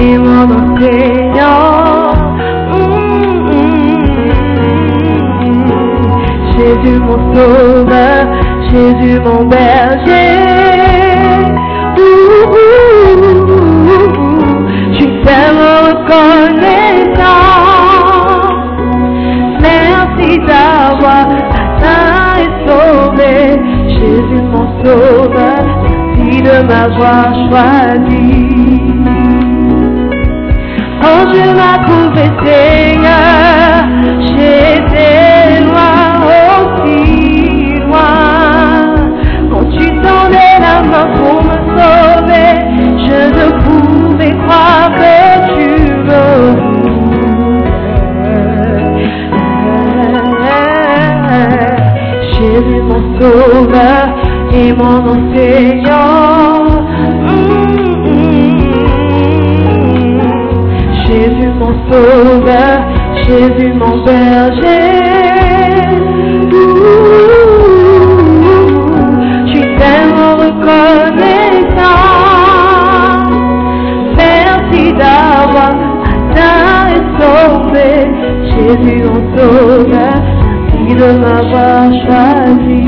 Et mon enseignant. Mm. Jésus mon sauveur, Jésus mon berger. Tellement. Merci d'avoir atteint et sauvé Jésus mon sauveur. Merci de m'avoir choisi. Quand je m'as trouvé Seigneur, j'étais loin, aussi loin. Quand tu tendais la main pour me sauver, je ne pouvais croire que tu me Jésus mon sauveur et mon enseignant. Jésus mon sauveur, Jésus mon berger. Je suis tellement reconnaissant. Merci d'avoir atteint et sauvé Jésus mon sauveur. Merci de m'avoir choisi.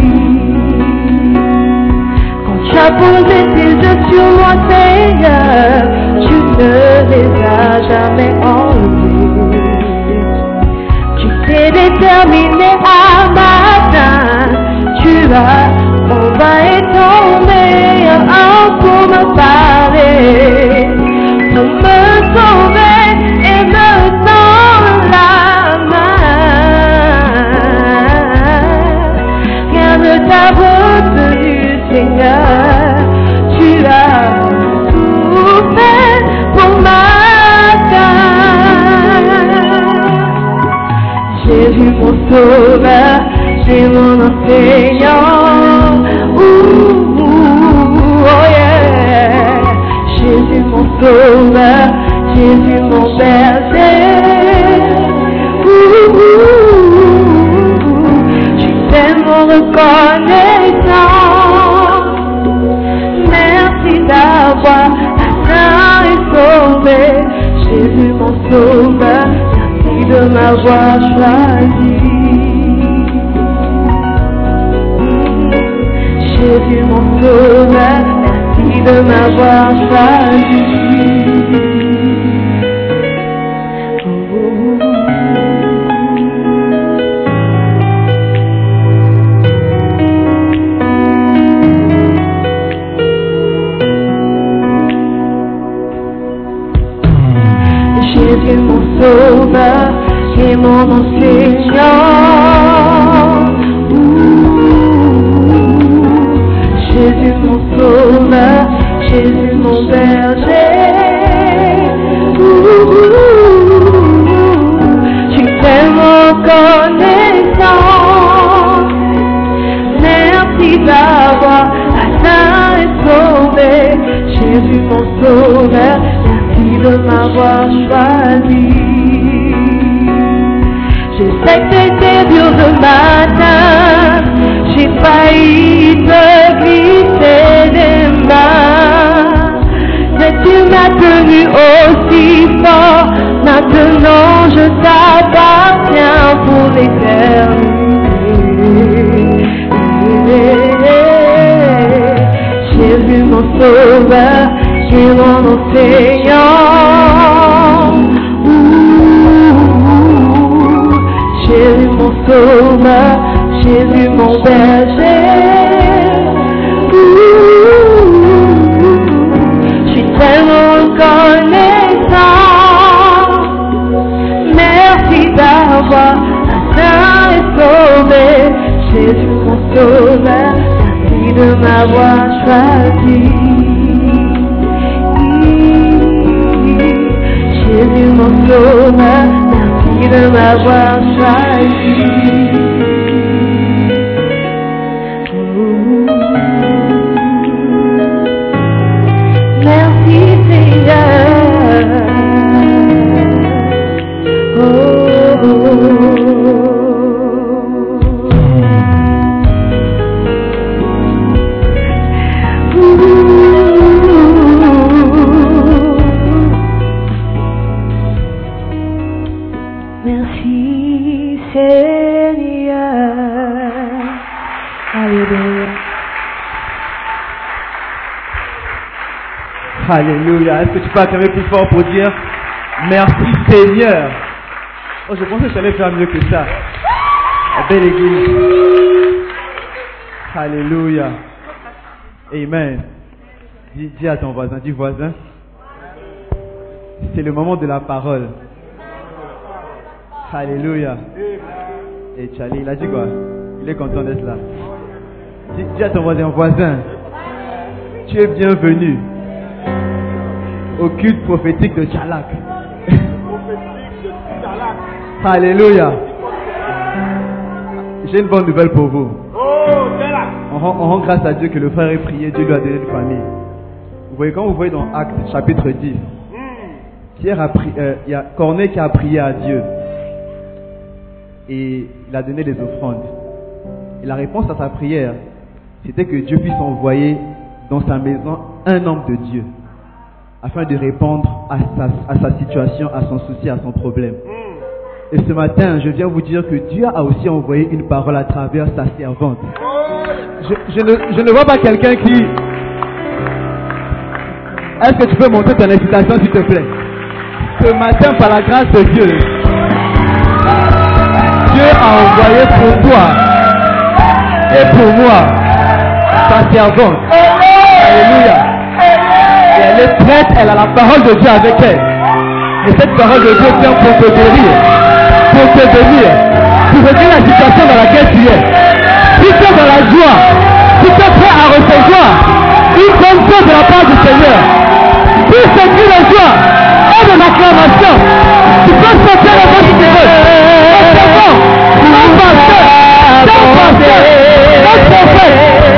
Quand tu as posé tes yeux sur moi, Seigneur, tu ne les jamais enlevés. Tu t'es déterminé à matin, tu as combattu ton meilleur homme pour me parler, pour me sauver Jésus mon sauveur, c'est mon enseignant. Ouh, ouh, oh yeah. Jésus mon sauveur, Jésus mon berger. Ouh, ouh, ouh, je suis tellement reconnaissant. Merci d'avoir atteint et sauvé Jésus mon te mostrou na vida na vossa Je vous sauve, et mon nom. Jésus mon berger. Je suis tellement connaissant. Merci d'avoir atteint et sauvé. Jésus mon sauveur, merci de m'avoir choisi. Que c'était dur ce matin, j'ai failli te glisser des mains. M'as tenu aussi fort, maintenant je t'appartiens pour l'éternité. Jésus mon sauveur, j'ai mon enseignant. Ouh, Jésus mon sauveur, Jésus mon berger. Tellement reconnaissant. Merci d'avoir atteint sauvé. Jésus mon sauveur, merci de m'avoir choisi. Jésus mon sauveur, merci de m'avoir choisi. Est-ce que tu peux acclamer plus fort pour dire merci Seigneur Oh, je pensais que j'allais faire mieux que ça. La belle église. Alléluia. Amen. Dis, à ton voisin, dis voisin. C'est le moment de la parole. Alléluia. Et Charlie, il a dit quoi? Il est content d'être là. Dis, dis à ton voisin, voisin, tu es bienvenu au culte prophétique de Chalak. Alléluia. J'ai une bonne nouvelle pour vous. On rend, on rend grâce à Dieu que le frère ait prié, Dieu lui a donné une famille. Vous voyez, quand vous voyez dans Actes chapitre 10, Pierre a pri- euh, il y a Corneille qui a prié à Dieu. Et il a donné des offrandes. Et la réponse à sa prière, c'était que Dieu puisse envoyer dans sa maison un homme de Dieu afin de répondre à sa, à sa situation, à son souci, à son problème. Et ce matin, je viens vous dire que Dieu a aussi envoyé une parole à travers sa servante. Je, je ne, je ne vois pas quelqu'un qui... Est-ce que tu peux monter ton excitation, s'il te plaît? Ce matin, par la grâce de Dieu, Dieu a envoyé pour toi et pour moi sa servante. Alléluia. Et elle est prête, elle a la parole de Dieu avec elle. Et cette parole de Dieu vient pour te guérir, pour te bénir, pour régler la situation dans laquelle tu es. Tu es dans la joie, tu es prêt à recevoir une bonne de la part du Seigneur, si ce cri de joie est de l'acclamation, tu peux sortir le voix notre prophète,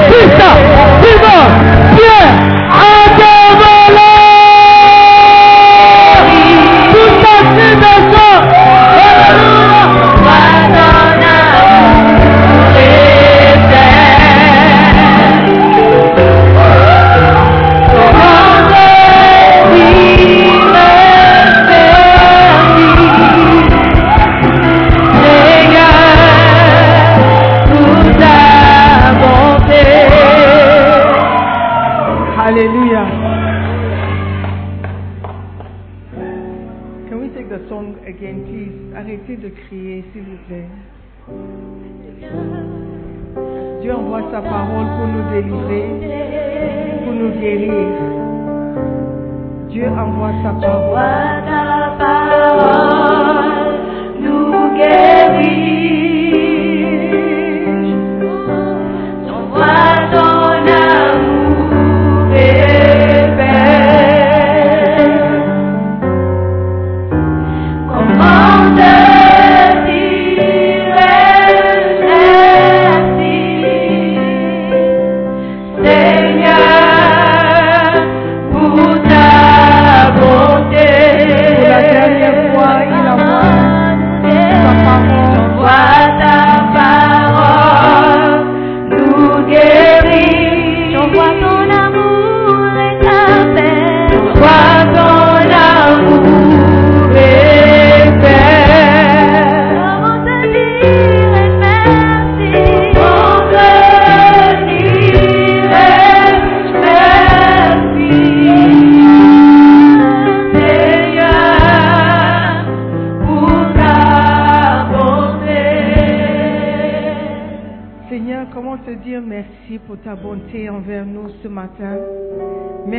Dieu envoie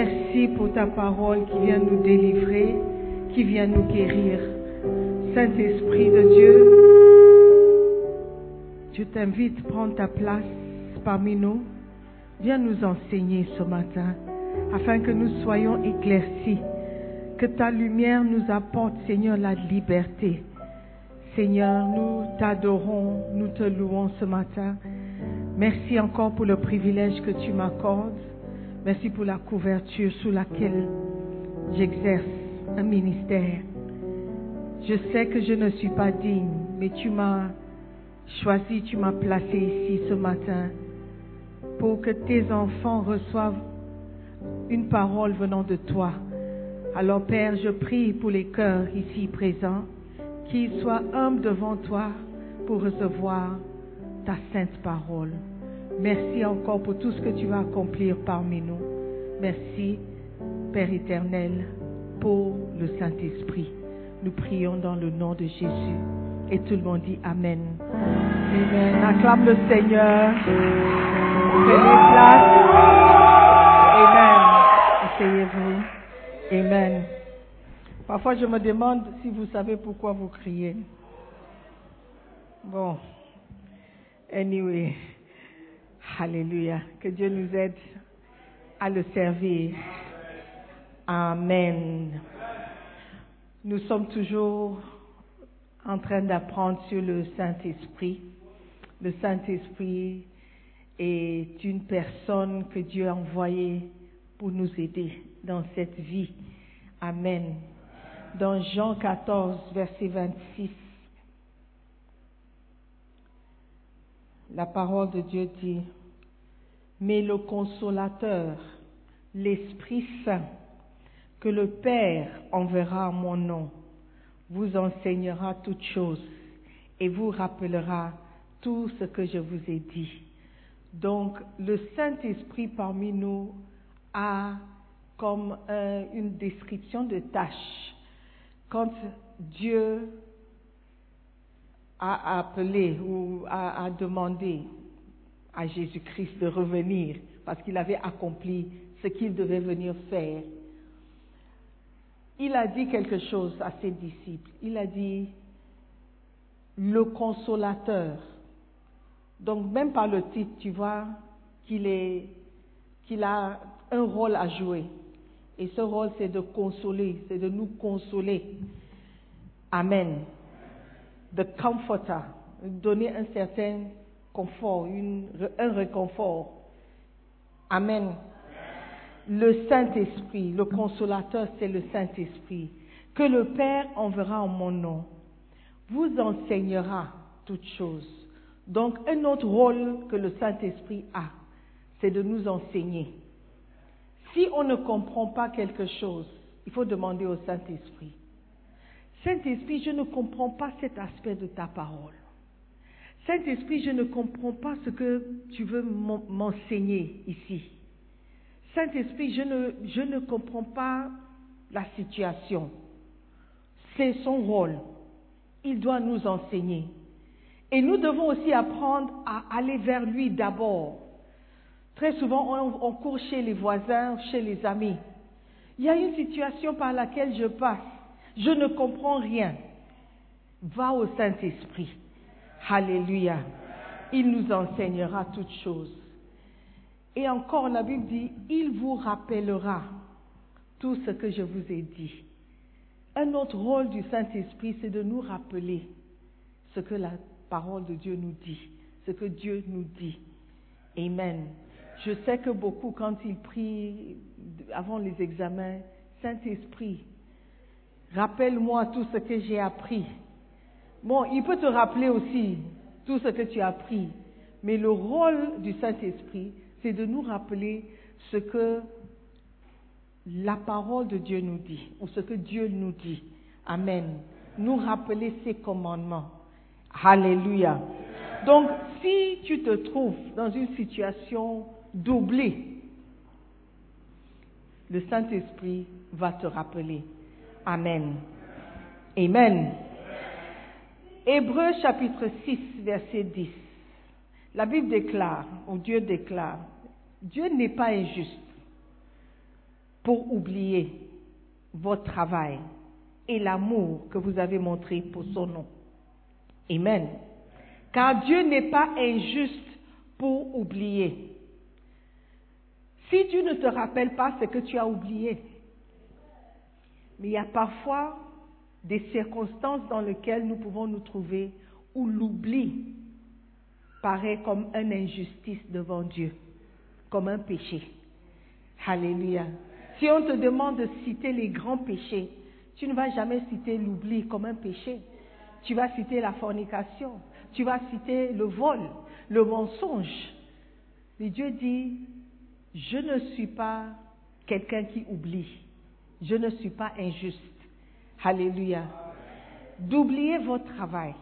Merci pour ta parole qui vient nous délivrer, qui vient nous guérir. Saint-Esprit de Dieu, je t'invite à prendre ta place parmi nous. Viens nous enseigner ce matin afin que nous soyons éclaircis. Que ta lumière nous apporte, Seigneur, la liberté. Seigneur, nous t'adorons, nous te louons ce matin. Merci encore pour le privilège que tu m'accordes. Merci pour la couverture sous laquelle j'exerce un ministère. Je sais que je ne suis pas digne, mais tu m'as choisi, tu m'as placé ici ce matin pour que tes enfants reçoivent une parole venant de toi. Alors Père, je prie pour les cœurs ici présents, qu'ils soient humbles devant toi pour recevoir ta sainte parole. Merci encore pour tout ce que tu vas accomplir parmi nous. Merci, Père éternel, pour le Saint-Esprit. Nous prions dans le nom de Jésus. Et tout le monde dit Amen. Amen. Acclame le Seigneur. Prenez place. Amen. Asseyez-vous. Amen. Parfois, je me demande si vous savez pourquoi vous criez. Bon. Anyway. Alléluia. Que Dieu nous aide à le servir. Amen. Nous sommes toujours en train d'apprendre sur le Saint-Esprit. Le Saint-Esprit est une personne que Dieu a envoyée pour nous aider dans cette vie. Amen. Dans Jean 14, verset 26, la parole de Dieu dit, mais le consolateur, l'Esprit Saint, que le Père enverra en mon nom, vous enseignera toutes choses et vous rappellera tout ce que je vous ai dit. Donc, le Saint-Esprit parmi nous a comme euh, une description de tâches. Quand Dieu a appelé ou a, demandé à Jésus-Christ de revenir parce qu'il avait accompli ce qu'il devait venir faire, il a dit quelque chose à ses disciples. Il a dit le consolateur. Donc même par le titre, tu vois qu'il est qu'il a un rôle à jouer. Et ce rôle, c'est de consoler, c'est de nous consoler. Amen. The comforter, donner un certain confort, un réconfort. Amen. Le Saint-Esprit, le consolateur, c'est le Saint-Esprit, que le Père enverra en mon nom, vous enseignera toutes choses. Donc, un autre rôle que le Saint-Esprit a, c'est de nous enseigner. Si on ne comprend pas quelque chose, il faut demander au Saint-Esprit. Saint-Esprit, je ne comprends pas cet aspect de ta parole. Saint-Esprit, je ne comprends pas ce que tu veux m'enseigner ici. Saint-Esprit, je ne, je ne comprends pas la situation. C'est son rôle. Il doit nous enseigner. Et nous devons aussi apprendre à aller vers lui d'abord. Très souvent, on, court chez les voisins, chez les amis. Il y a une situation par laquelle je passe. Je ne comprends rien. Va au Saint-Esprit. Alléluia. Il nous enseignera toutes choses. Et encore, la Bible dit, il vous rappellera tout ce que je vous ai dit. Un autre rôle du Saint-Esprit, c'est de nous rappeler ce que la parole de Dieu nous dit, ce que Dieu nous dit. Amen. Je sais que beaucoup, quand ils prient avant les examens, Saint-Esprit, rappelle-moi tout ce que j'ai appris. Bon, il peut te rappeler aussi tout ce que tu as appris, mais le rôle du Saint-Esprit, c'est de nous rappeler ce que la parole de Dieu nous dit, ou ce que Dieu nous dit. Amen. Nous rappeler ses commandements. Alléluia. Donc, si tu te trouves dans une situation doublée, le Saint-Esprit va te rappeler. Amen. Amen. Hébreu chapitre 6, verset 10. La Bible déclare, ou Dieu déclare, Dieu n'est pas injuste. pour oublier votre travail et l'amour que vous avez montré pour son nom. Amen. Car Dieu n'est pas injuste pour oublier. Si Dieu ne te rappelle pas, c'est que tu as oublié. Mais il y a parfois des circonstances dans lesquelles nous pouvons nous trouver où l'oubli paraît comme une injustice devant Dieu, comme un péché. Alléluia. Si on te demande de citer les grands péchés, tu ne vas jamais citer l'oubli comme un péché. Tu vas citer la fornication, tu vas citer le vol, le mensonge. Mais Dieu dit, je ne suis pas quelqu'un qui oublie. Je ne suis pas injuste. Alléluia. D'oublier votre travail.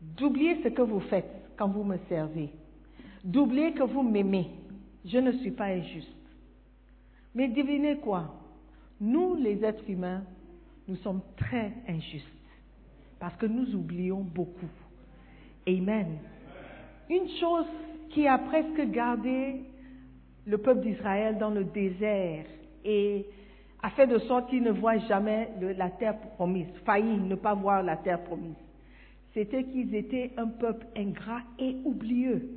D'oublier ce que vous faites quand vous me servez. D'oublier que vous m'aimez. Je ne suis pas injuste. Mais devinez quoi? Nous, les êtres humains, nous sommes très injustes. Parce que nous oublions beaucoup. Amen. Une chose qui a presque gardé le peuple d'Israël dans le désert et a fait de sorte qu'ils ne voient jamais la terre promise, failli ne pas voir la terre promise. C'était qu'ils étaient un peuple ingrat et oublieux.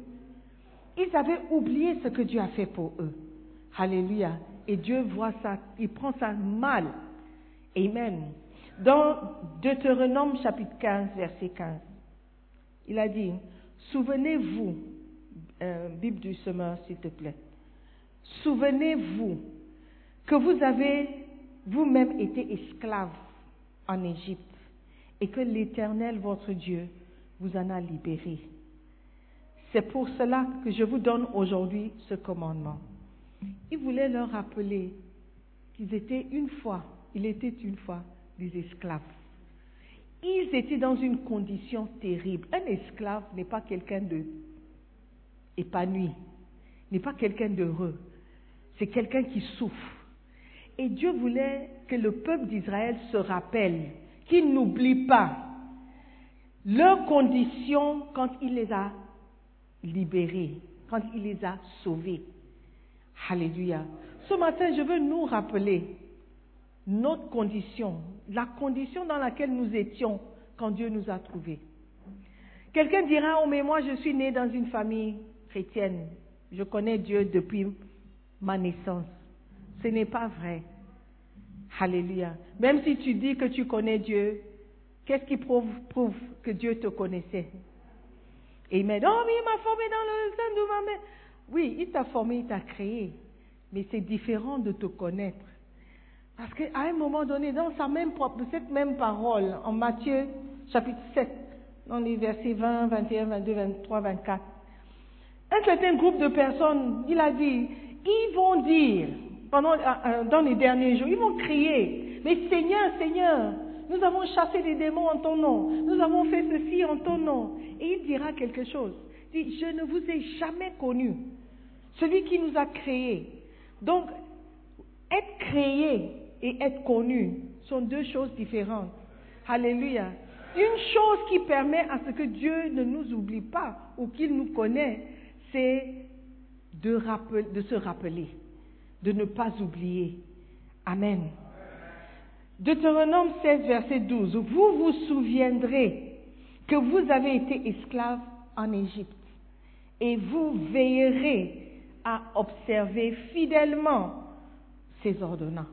Ils avaient oublié ce que Dieu a fait pour eux. Alléluia. Et Dieu voit ça, il prend ça mal. Amen. Dans Deutéronome chapitre 15, verset 15, il a dit, souvenez-vous, euh, Bible du semeur s'il te plaît, souvenez-vous que vous avez vous-même été esclave en Égypte et que l'Éternel, votre Dieu, vous en a libéré. C'est pour cela que je vous donne aujourd'hui ce commandement. Il voulait leur rappeler qu'ils étaient une fois, il était une fois des esclaves. Ils étaient dans une condition terrible. Un esclave n'est pas quelqu'un de épanoui, n'est pas quelqu'un d'heureux. C'est quelqu'un qui souffre. Et Dieu voulait que le peuple d'Israël se rappelle, qu'il n'oublie pas leurs conditions quand il les a libérés, quand il les a sauvés. Alléluia. Ce matin, je veux nous rappeler notre condition, la condition dans laquelle nous étions quand Dieu nous a trouvés. Quelqu'un dira, oh mais moi je suis né dans une famille chrétienne, je connais Dieu depuis ma naissance. Ce n'est pas vrai. Alléluia. Même si tu dis que tu connais Dieu, qu'est-ce qui prouve, prouve que Dieu te connaissait? Amen. Oh, mais il m'a formé dans le sein de ma mère. Oui, il t'a formé, il t'a créé. Mais c'est différent de te connaître. Parce qu'à un moment donné, dans sa même, cette même parole, en Matthieu chapitre 7, dans les versets 20, 21, 22, 23, 24, un certain groupe de personnes, il a dit, ils vont dire, pendant, dans les derniers jours, ils vont crier, mais Seigneur, Seigneur, nous avons chassé des démons en ton nom, nous avons fait ceci en ton nom. Et il dira quelque chose. Il dit, je ne vous ai jamais connu. Celui qui nous a créés. Donc, être créé et être connu sont deux choses différentes. Alléluia. Une chose qui permet à ce que Dieu ne nous oublie pas ou qu'il nous connaît, c'est de, se rappeler, de ne pas oublier. Amen. Deutéronome 16, verset 12. Vous vous souviendrez que vous avez été esclaves en Égypte et vous veillerez à observer fidèlement ses ordonnances.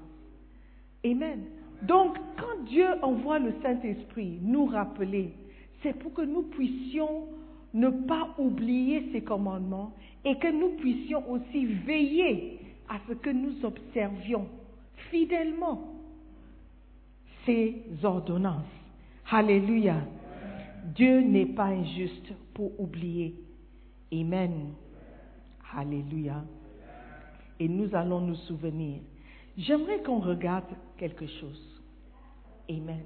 Amen. Donc, quand Dieu envoie le Saint-Esprit nous rappeler, c'est pour que nous puissions ne pas oublier ses commandements et que nous puissions aussi veiller à ce que nous observions fidèlement ses ordonnances. Alléluia. Dieu n'est pas injuste pour oublier. Amen. Alléluia. Et nous allons nous souvenir. J'aimerais qu'on regarde quelque chose. Amen.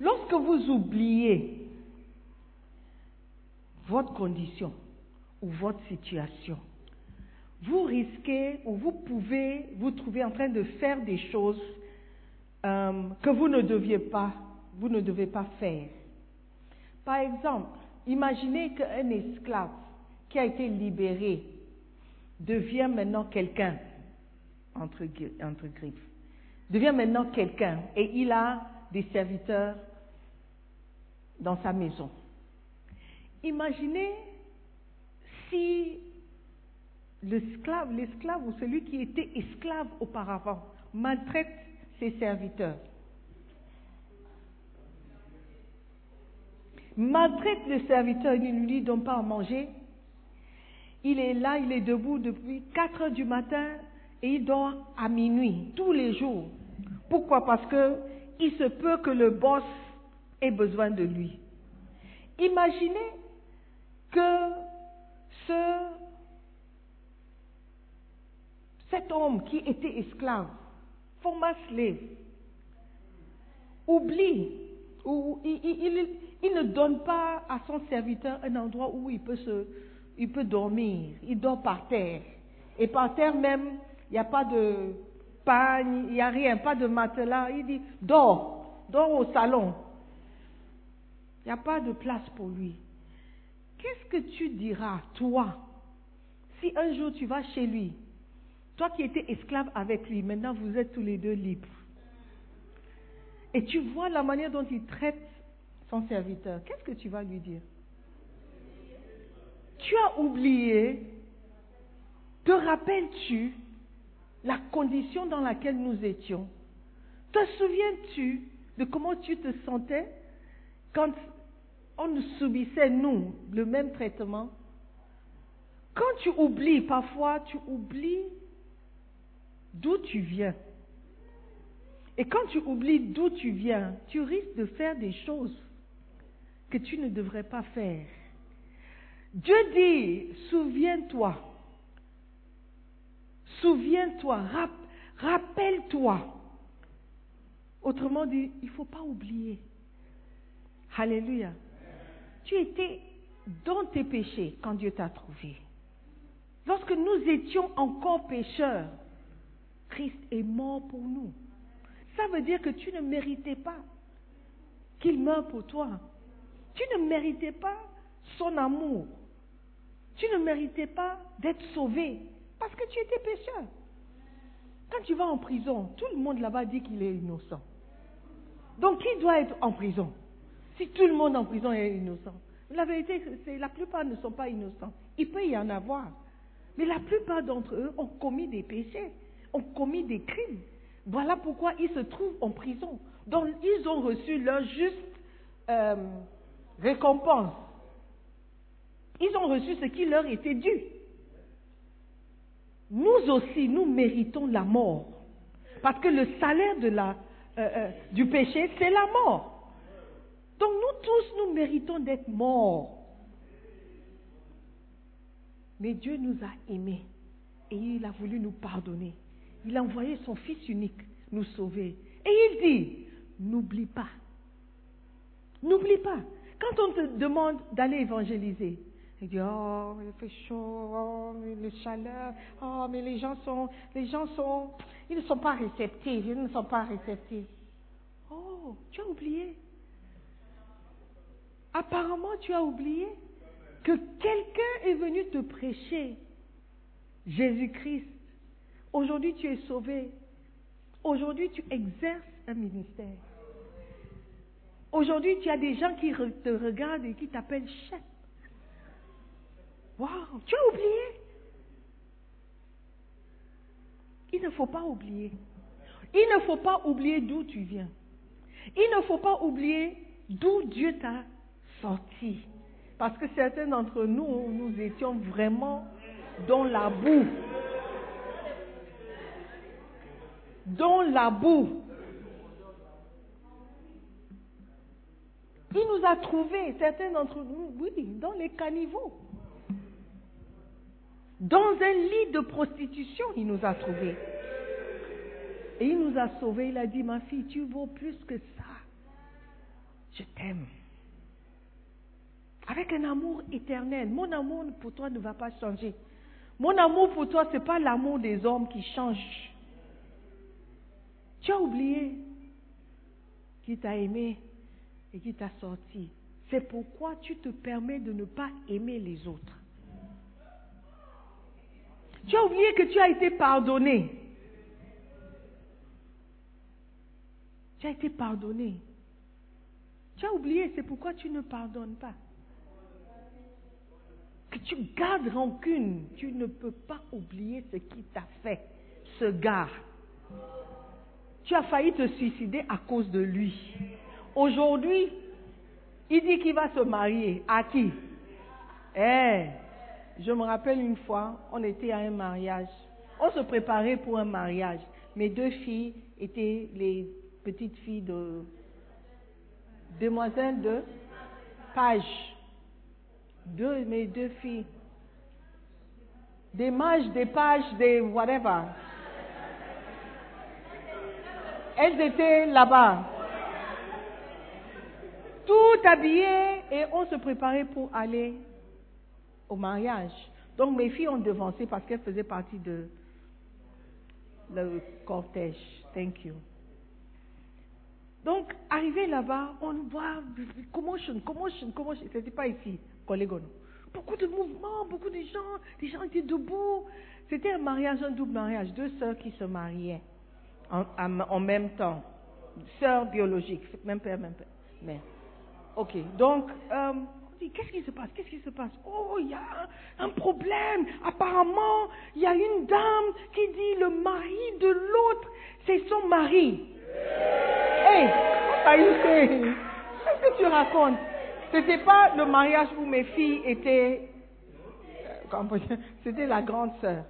Lorsque vous oubliez votre condition ou votre situation, vous risquez ou vous pouvez vous trouver en train de faire des choses euh, que vous ne deviez pas, vous ne devez pas faire. Par exemple, imaginez qu'un esclave qui a été libéré devient maintenant quelqu'un entre, entre griffes. Devient maintenant quelqu'un et il a des serviteurs dans sa maison. Imaginez si l'esclave, l'esclave ou celui qui était esclave auparavant maltraite ses serviteurs. Maltraite le serviteur, il ne lui donne pas à manger. Il est là, il est debout depuis 4 heures du matin et il dort à minuit tous les jours. Pourquoi? Parce que il se peut que le boss ait besoin de lui. Imaginez que ce, cet homme qui était esclave, former slave, oublie, ou il ne donne pas à son serviteur un endroit où il peut, se, il peut dormir. Il dort par terre. Et par terre même, il n'y a pas de pagne, il n'y a rien, pas de matelas. Il dit, dors, dors au salon. Il n'y a pas de place pour lui. Qu'est-ce que tu diras, toi, si un jour tu vas chez lui, toi qui étais esclave avec lui, maintenant vous êtes tous les deux libres. Et tu vois la manière dont il traite son serviteur. Qu'est-ce que tu vas lui dire? Tu as oublié, te rappelles-tu la condition dans laquelle nous étions? Te souviens-tu de comment tu te sentais quand on nous subissait, nous, le même traitement? Quand tu oublies, parfois tu oublies d'où tu viens. Et quand tu oublies d'où tu viens, tu risques de faire des choses que tu ne devrais pas faire. Dieu dit, souviens-toi, souviens-toi, rap- rappelle-toi. Autrement dit, il ne faut pas oublier. Alléluia. Tu étais dans tes péchés quand Dieu t'a trouvé. Lorsque nous étions encore pécheurs, Christ est mort pour nous. Ça veut dire que tu ne méritais pas qu'il meure pour toi. Tu ne méritais pas son amour. Tu ne méritais pas d'être sauvé parce que tu étais pécheur. Quand tu vas en prison, tout le monde là-bas dit qu'il est innocent. Donc qui doit être en prison? Si tout le monde en prison est innocent. La vérité, c'est la plupart ne sont pas innocents. Il peut y en avoir. Mais la plupart d'entre eux ont commis des péchés, ont commis des crimes. Voilà pourquoi ils se trouvent en prison. Donc ils ont reçu leur juste euh, récompense. Ils ont reçu ce qui leur était dû. Nous aussi, nous méritons la mort. Parce que le salaire de la, euh, euh, du péché, c'est la mort. Donc nous tous, nous méritons d'être morts. Mais Dieu nous a aimés et il a voulu nous pardonner. Il a envoyé son Fils unique nous sauver. Et il dit, n'oublie pas. N'oublie pas. Quand on te demande d'aller évangéliser, il dit, oh, il fait chaud, oh, mais le chaleur, oh, mais les gens sont, les gens sont, ils ne sont pas réceptifs, ils ne sont pas réceptifs. Oh, tu as oublié. Apparemment, tu as oublié que quelqu'un est venu te prêcher Jésus-Christ. Aujourd'hui, tu es sauvé. Aujourd'hui, tu exerces un ministère. Aujourd'hui, tu as des gens qui te regardent et qui t'appellent chef. Waouh, tu as oublié. Il ne faut pas oublier. Il ne faut pas oublier d'où tu viens. Il ne faut pas oublier d'où Dieu t'a sorti. Parce que certains d'entre nous, nous étions vraiment dans la boue. Dans la boue. Il nous a trouvés, certains d'entre nous, oui, dans les caniveaux. Dans un lit de prostitution, il nous a trouvés. Et il nous a sauvés. Il a dit, ma fille, tu vaux plus que ça. Je t'aime. Avec un amour éternel. Mon amour pour toi ne va pas changer. Mon amour pour toi, ce n'est pas l'amour des hommes qui change. Tu as oublié qui t'a aimé et qui t'a sorti. C'est pourquoi tu te permets de ne pas aimer les autres. Tu as oublié que tu as été pardonné. Tu as été pardonné. Tu as oublié, c'est pourquoi tu ne pardonnes pas. Que tu gardes rancune, tu ne peux pas oublier ce qui t'a fait, ce gars. Tu as failli te suicider à cause de lui. Aujourd'hui, il dit qu'il va se marier. À qui? Eh, je me rappelle une fois, on était à un mariage. On se préparait pour un mariage. Mes deux filles étaient les petites filles de demoiselles de page. Deux, mes deux filles. Des mages, des pages, des whatever. Elles étaient là-bas. Tout habillées et on se préparait pour aller au mariage. Donc mes filles ont devancé parce qu'elles faisaient partie de le cortège. Thank you. Donc, arrivé là-bas, on voit commotion, commotion, commotion. C'était pas ici, Collegono. Beaucoup de mouvements, beaucoup de gens, les gens étaient debout. C'était un mariage, un double mariage, deux sœurs qui se mariaient en, même temps. Sœurs biologiques, même père, même père. mère. Ok, donc, euh, qu'est-ce qui se passe? Qu'est-ce qui se passe? Oh, il y a un, problème. Apparemment, il y a une dame qui dit le mari de l'autre, c'est son mari. Hey, are you saying? Qu'est-ce que tu racontes? C'était pas le mariage où mes filles étaient. euh, C'était la grande sœur.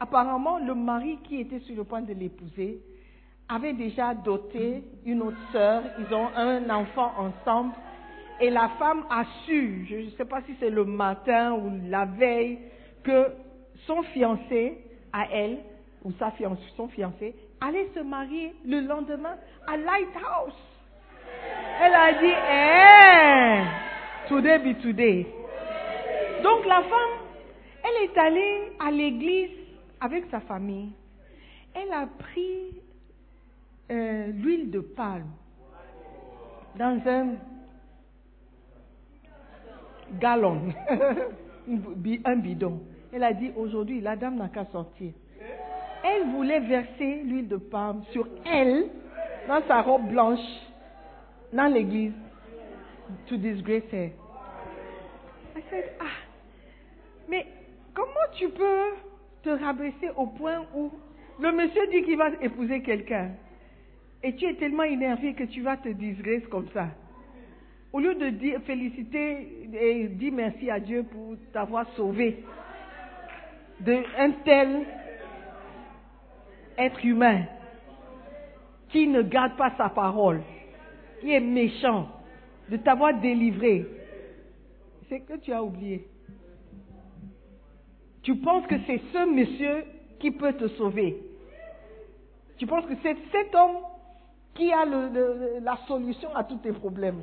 Apparemment, le mari qui était sur le point de l'épouser avait déjà doté une autre sœur. Ils ont un enfant ensemble. Et la femme a su, je ne sais pas si c'est le matin ou la veille, que son fiancé à elle, ou sa fiancée, son fiancé, allait se marier le lendemain à Lighthouse. Elle a dit, eh, today be today. Donc la femme, elle est allée à l'église avec sa famille. Elle a pris euh, l'huile de palme dans un bi- un bidon. Elle a dit aujourd'hui, la dame n'a qu'à sortir. Elle voulait verser l'huile de palme sur elle, dans sa robe blanche, dans l'église, to disgrace her. I ah, mais comment tu peux te rabaisser au point où le monsieur dit qu'il va épouser quelqu'un? Et tu es tellement énervé que tu vas te disgrace comme ça Au lieu de dire féliciter et dire merci à Dieu pour t'avoir sauvé d'un tel être humain qui ne garde pas sa parole, qui est méchant, de t'avoir délivré, c'est que tu as oublié. Tu penses que c'est ce monsieur qui peut te sauver. Tu penses que c'est cet homme qui a la solution à tous tes problèmes?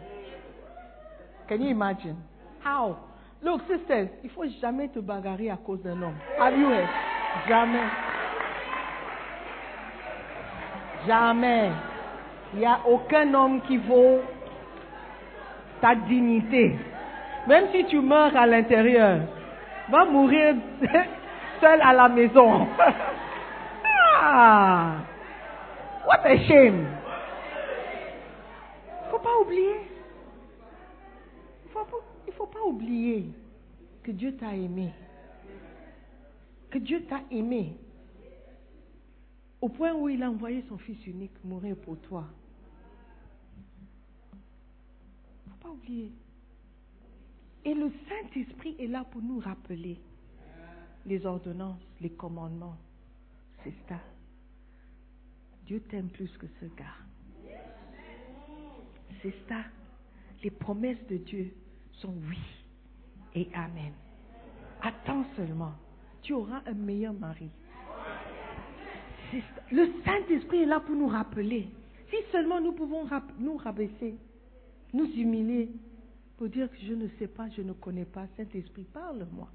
Can you imagine? How? Look, sisters, il faut jamais te bagarrer à cause d'un homme. Have you heard? Jamais. Jamais. Il n'y a aucun homme qui vaut ta dignité. Même si tu meurs à l'intérieur, va mourir seul à la maison. ah, what a shame. Faut pas oublier. Faut pas- Il faut pas oublier que Dieu t'a aimé. Que Dieu t'a aimé. Au point où il a envoyé son Fils unique mourir pour toi. faut pas oublier. Et le Saint-Esprit est là pour nous rappeler les ordonnances, les commandements. C'est ça. Dieu t'aime plus que ce gars. C'est ça. Les promesses de Dieu sont oui et amen. Attends seulement. Tu auras un meilleur mari. Le Saint-Esprit est là pour nous rappeler. Si seulement nous pouvons nous rabaisser, nous humilier, pour dire que je ne sais pas, je ne connais pas. Saint-Esprit, parle-moi.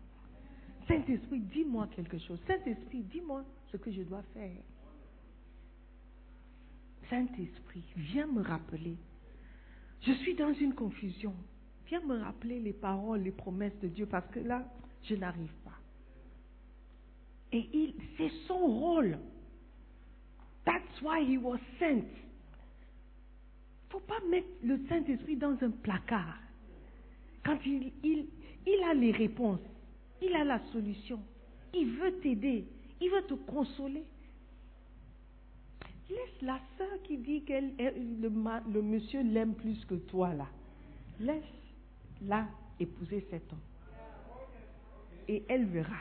Saint-Esprit, dis-moi quelque chose. Saint-Esprit, dis-moi ce que je dois faire. Saint-Esprit, viens me rappeler. Je suis dans une confusion. Viens me rappeler les paroles, les promesses de Dieu, parce que là, je n'arrive pas. Et il, c'est son rôle. That's why he was sent. faut pas mettre le Saint-Esprit dans un placard. Quand il, il, il a les réponses, il a la solution, il veut t'aider, il veut te consoler. Laisse la sœur qui dit que le, le monsieur l'aime plus que toi là. Laisse-la épouser cet homme. Et elle verra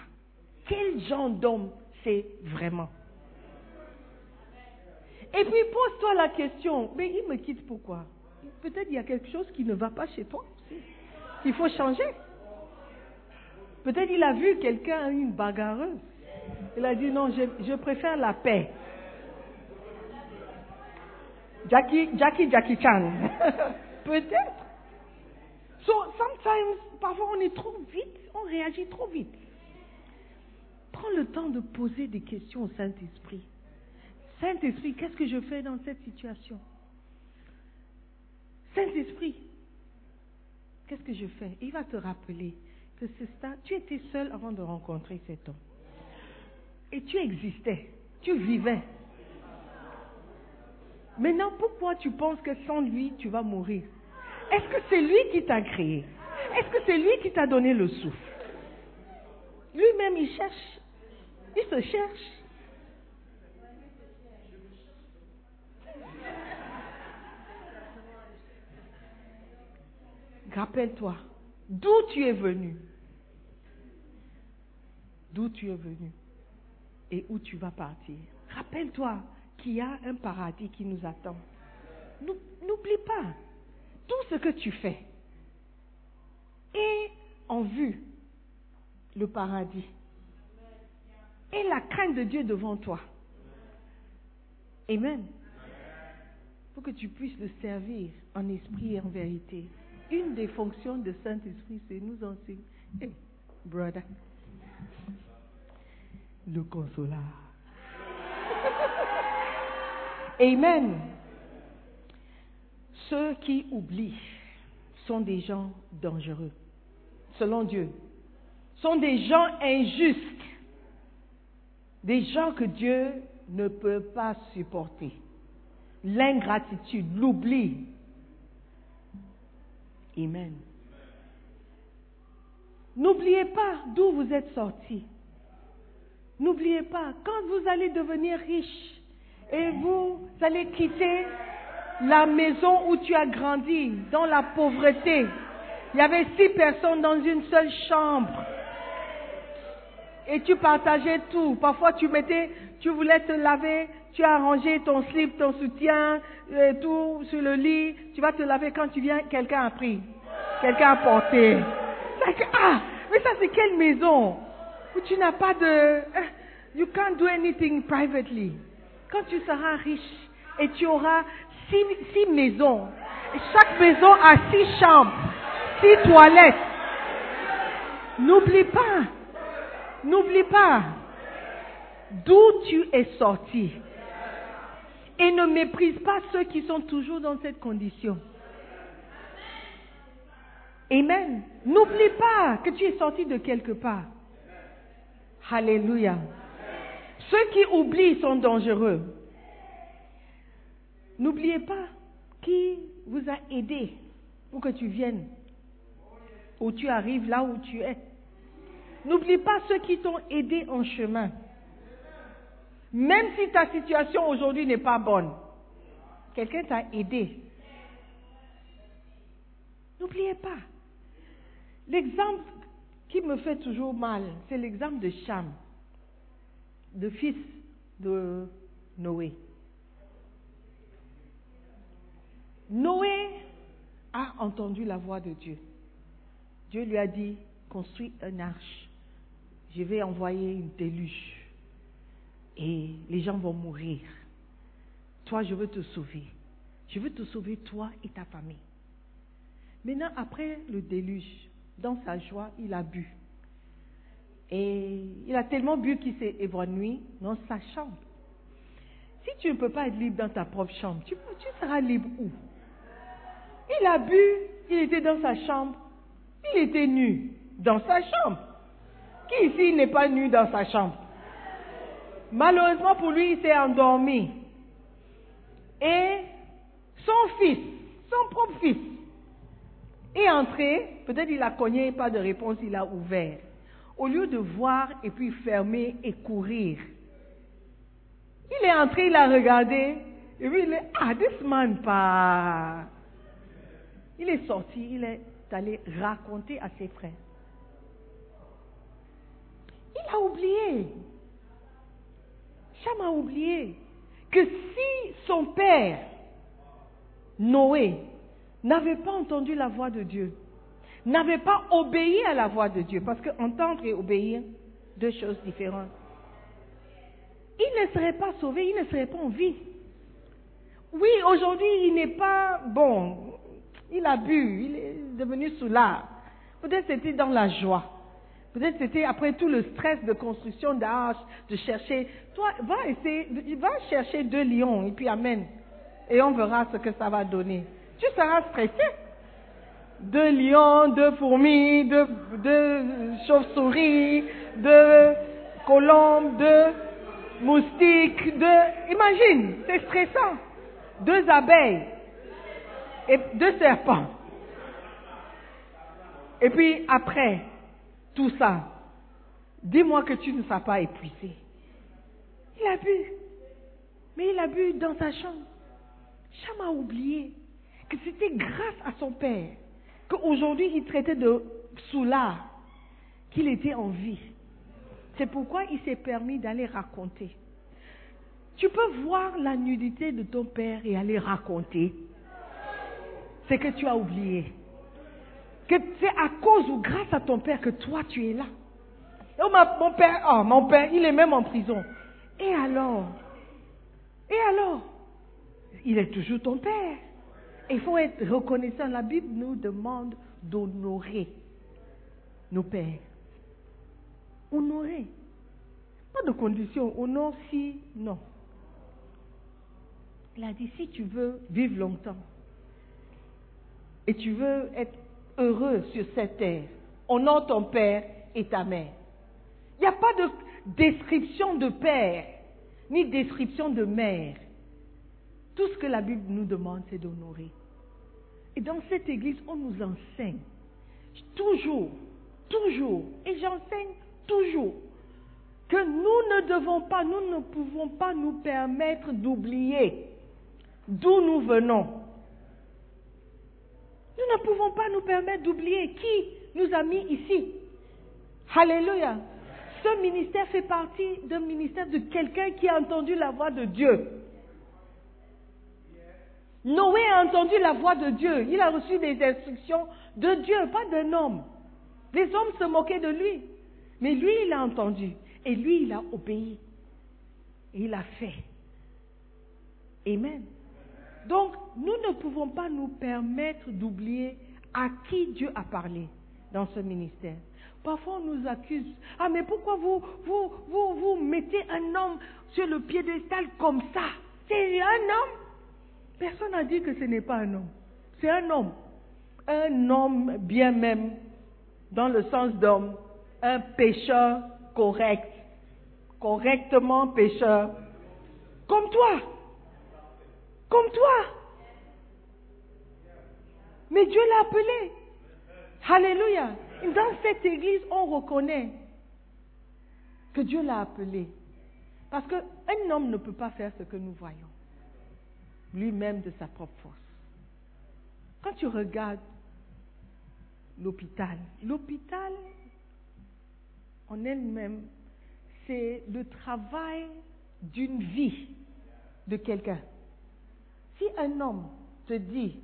quel genre d'homme c'est vraiment? Et puis pose-toi la question, mais il me quitte pourquoi? Peut-être il y a quelque chose qui ne va pas chez toi qu'il faut changer. Peut-être il a vu quelqu'un, une bagarreuse. Il a dit non, je préfère la paix. Jackie, Jackie, Jackie Chan. Peut-être. So, sometimes, parfois on est trop vite, on réagit trop vite. Prends le temps de poser des questions au Saint-Esprit. Saint-Esprit, qu'est-ce que je fais dans cette situation? Saint-Esprit, qu'est-ce que je fais? Il va te rappeler que c'est ça. Tu étais seul avant de rencontrer cet homme. Et tu existais, tu vivais. Maintenant, pourquoi tu penses que sans lui, tu vas mourir? Est-ce que c'est lui qui t'a créé? Est-ce que c'est lui qui t'a donné le souffle? Lui-même, il cherche. Il se cherche. Rappelle-toi d'où tu es venu? D'où tu es venu? Et où tu vas partir? Rappelle-toi qu'il y a un paradis qui nous attend. Nou- N'oublie pas tout ce que tu fais. Et en vue le paradis. Et la crainte de Dieu devant toi. Amen. Pour que tu puisses le servir en esprit et en vérité. Une des fonctions de Saint-Esprit, c'est nous enseigner. Hey, brother. Le consolat. Amen. Ceux qui oublient sont des gens dangereux, selon Dieu. Sont des gens injustes. Des gens que Dieu ne peut pas supporter. L'ingratitude, l'oubli. Amen. N'oubliez pas d'où vous êtes sortis. N'oubliez pas, quand vous allez devenir riche et vous allez quitter la maison où tu as grandi, dans la pauvreté, il y avait six personnes dans une seule chambre. Et tu partageais tout. Parfois, tu mettais, tu voulais te laver, tu as rangé ton slip, ton soutien, euh, tout sur le lit. Tu vas te laver quand tu viens, quelqu'un a pris. Quelqu'un a porté. Ah, mais ça c'est quelle maison où tu n'as pas de... eh, You can't do anything privately. Quand tu seras riche et tu auras six, six maisons, chaque maison a six chambres, six toilettes. N'oublie pas, n'oublie pas d'où tu es sorti. Et ne méprise pas ceux qui sont toujours dans cette condition. Amen. N'oublie pas que tu es sorti de quelque part. Alléluia. Ceux qui oublient sont dangereux. N'oubliez pas qui vous a aidé pour que tu viennes où tu arrives, là où tu es. N'oublie pas ceux qui t'ont aidé en chemin. Même si ta situation aujourd'hui n'est pas bonne, quelqu'un t'a aidé. N'oubliez pas. L'exemple qui me fait toujours mal, c'est l'exemple de Cham, le fils de Noé. Noé a entendu la voix de Dieu. Dieu lui a dit, construis un arche. Je vais envoyer une déluge. Et les gens vont mourir. Toi, je veux te sauver. Je veux te sauver, toi et ta famille. Maintenant, après le déluge, dans sa joie, il a bu. Et il a tellement bu qu'il s'est évanoui dans sa chambre. Si tu ne peux pas être libre dans ta propre chambre, tu, tu seras libre où? Il a bu, il était dans sa chambre, il était nu dans sa chambre. Qui ici n'est pas nu dans sa chambre? Malheureusement pour lui, il s'est endormi. Et son fils entré, peut-être il a cogné, pas de réponse, il a ouvert. Au lieu de voir et puis fermer et courir, il est entré, il a regardé, et puis il est, ah, this man pas. Il est sorti, il est allé raconter à ses frères. Il a oublié. Cham a oublié que si son père, Noé, n'avait pas entendu la voix de Dieu, n'avait pas obéi à la voix de Dieu, parce qu'entendre et obéir, deux choses différentes, il ne serait pas sauvé, il ne serait pas en vie. Oui, aujourd'hui, il n'est pas bon. Il a bu, il est devenu soulard. Peut-être c'était dans la joie. Peut-être c'était après tout le stress de construction d'arche, de chercher. Toi, va essayer, va chercher deux lions et puis amène. Et on verra ce que ça va donner. Tu seras stressé. Deux lions, deux fourmis, deux chauves-souris, deux colombes, deux moustiques, deux... Imagine, c'est stressant. Deux abeilles et deux serpents. Et puis après tout ça, dis-moi que tu ne seras pas épuisé. Il a bu. Mais il a bu dans sa chambre. Cham a oublié que c'était grâce à son père qu'aujourd'hui il traitait de soulard qu'il était en vie. C'est pourquoi il s'est permis d'aller raconter. Tu peux voir la nudité de ton père et aller raconter. C'est que tu as oublié. Que c'est à cause ou grâce à ton père que toi tu es là. Oh, mon père, oh, mon père, il est même en prison. Et alors? Et alors? Il est toujours ton père. Il faut être reconnaissant. La Bible nous demande d'honorer nos pères. Honorer. Pas de condition. Honore si, non. Il a dit, si tu veux vivre longtemps et tu veux être heureux sur cette terre, honore ton père et ta mère. Il n'y a pas de description de père, ni description de mère. Tout ce que la Bible nous demande, c'est d'honorer. Et dans cette église, on nous enseigne toujours, toujours, et j'enseigne toujours, que nous ne devons pas, nous ne pouvons pas nous permettre d'oublier d'où nous venons. Nous ne pouvons pas nous permettre d'oublier qui nous a mis ici. Alléluia. Ce ministère fait partie d'un ministère de quelqu'un qui a entendu la voix de Dieu. Noé a entendu la voix de Dieu. Il a reçu des instructions de Dieu, pas d'un homme. Les hommes se moquaient de lui. Mais lui, il a entendu. Et lui, il a obéi. Et il a fait. Amen. Donc, nous ne pouvons pas nous permettre d'oublier à qui Dieu a parlé dans ce ministère. Parfois, on nous accuse. Ah, mais pourquoi vous, vous, vous, vous mettez un homme sur le piédestal comme ça? C'est un homme Personne n'a dit que ce n'est pas un homme. C'est un homme. Un homme bien même, dans le sens d'homme. Un pécheur correct. Correctement pécheur. Comme toi. Comme toi. Mais Dieu l'a appelé. Alléluia. Dans cette église, on reconnaît que Dieu l'a appelé. Parce qu'un homme ne peut pas faire ce que nous voyons. Lui-même de sa propre force. Quand tu regardes l'hôpital, l'hôpital en elle-même, c'est le travail d'une vie de quelqu'un. Si un homme te dit,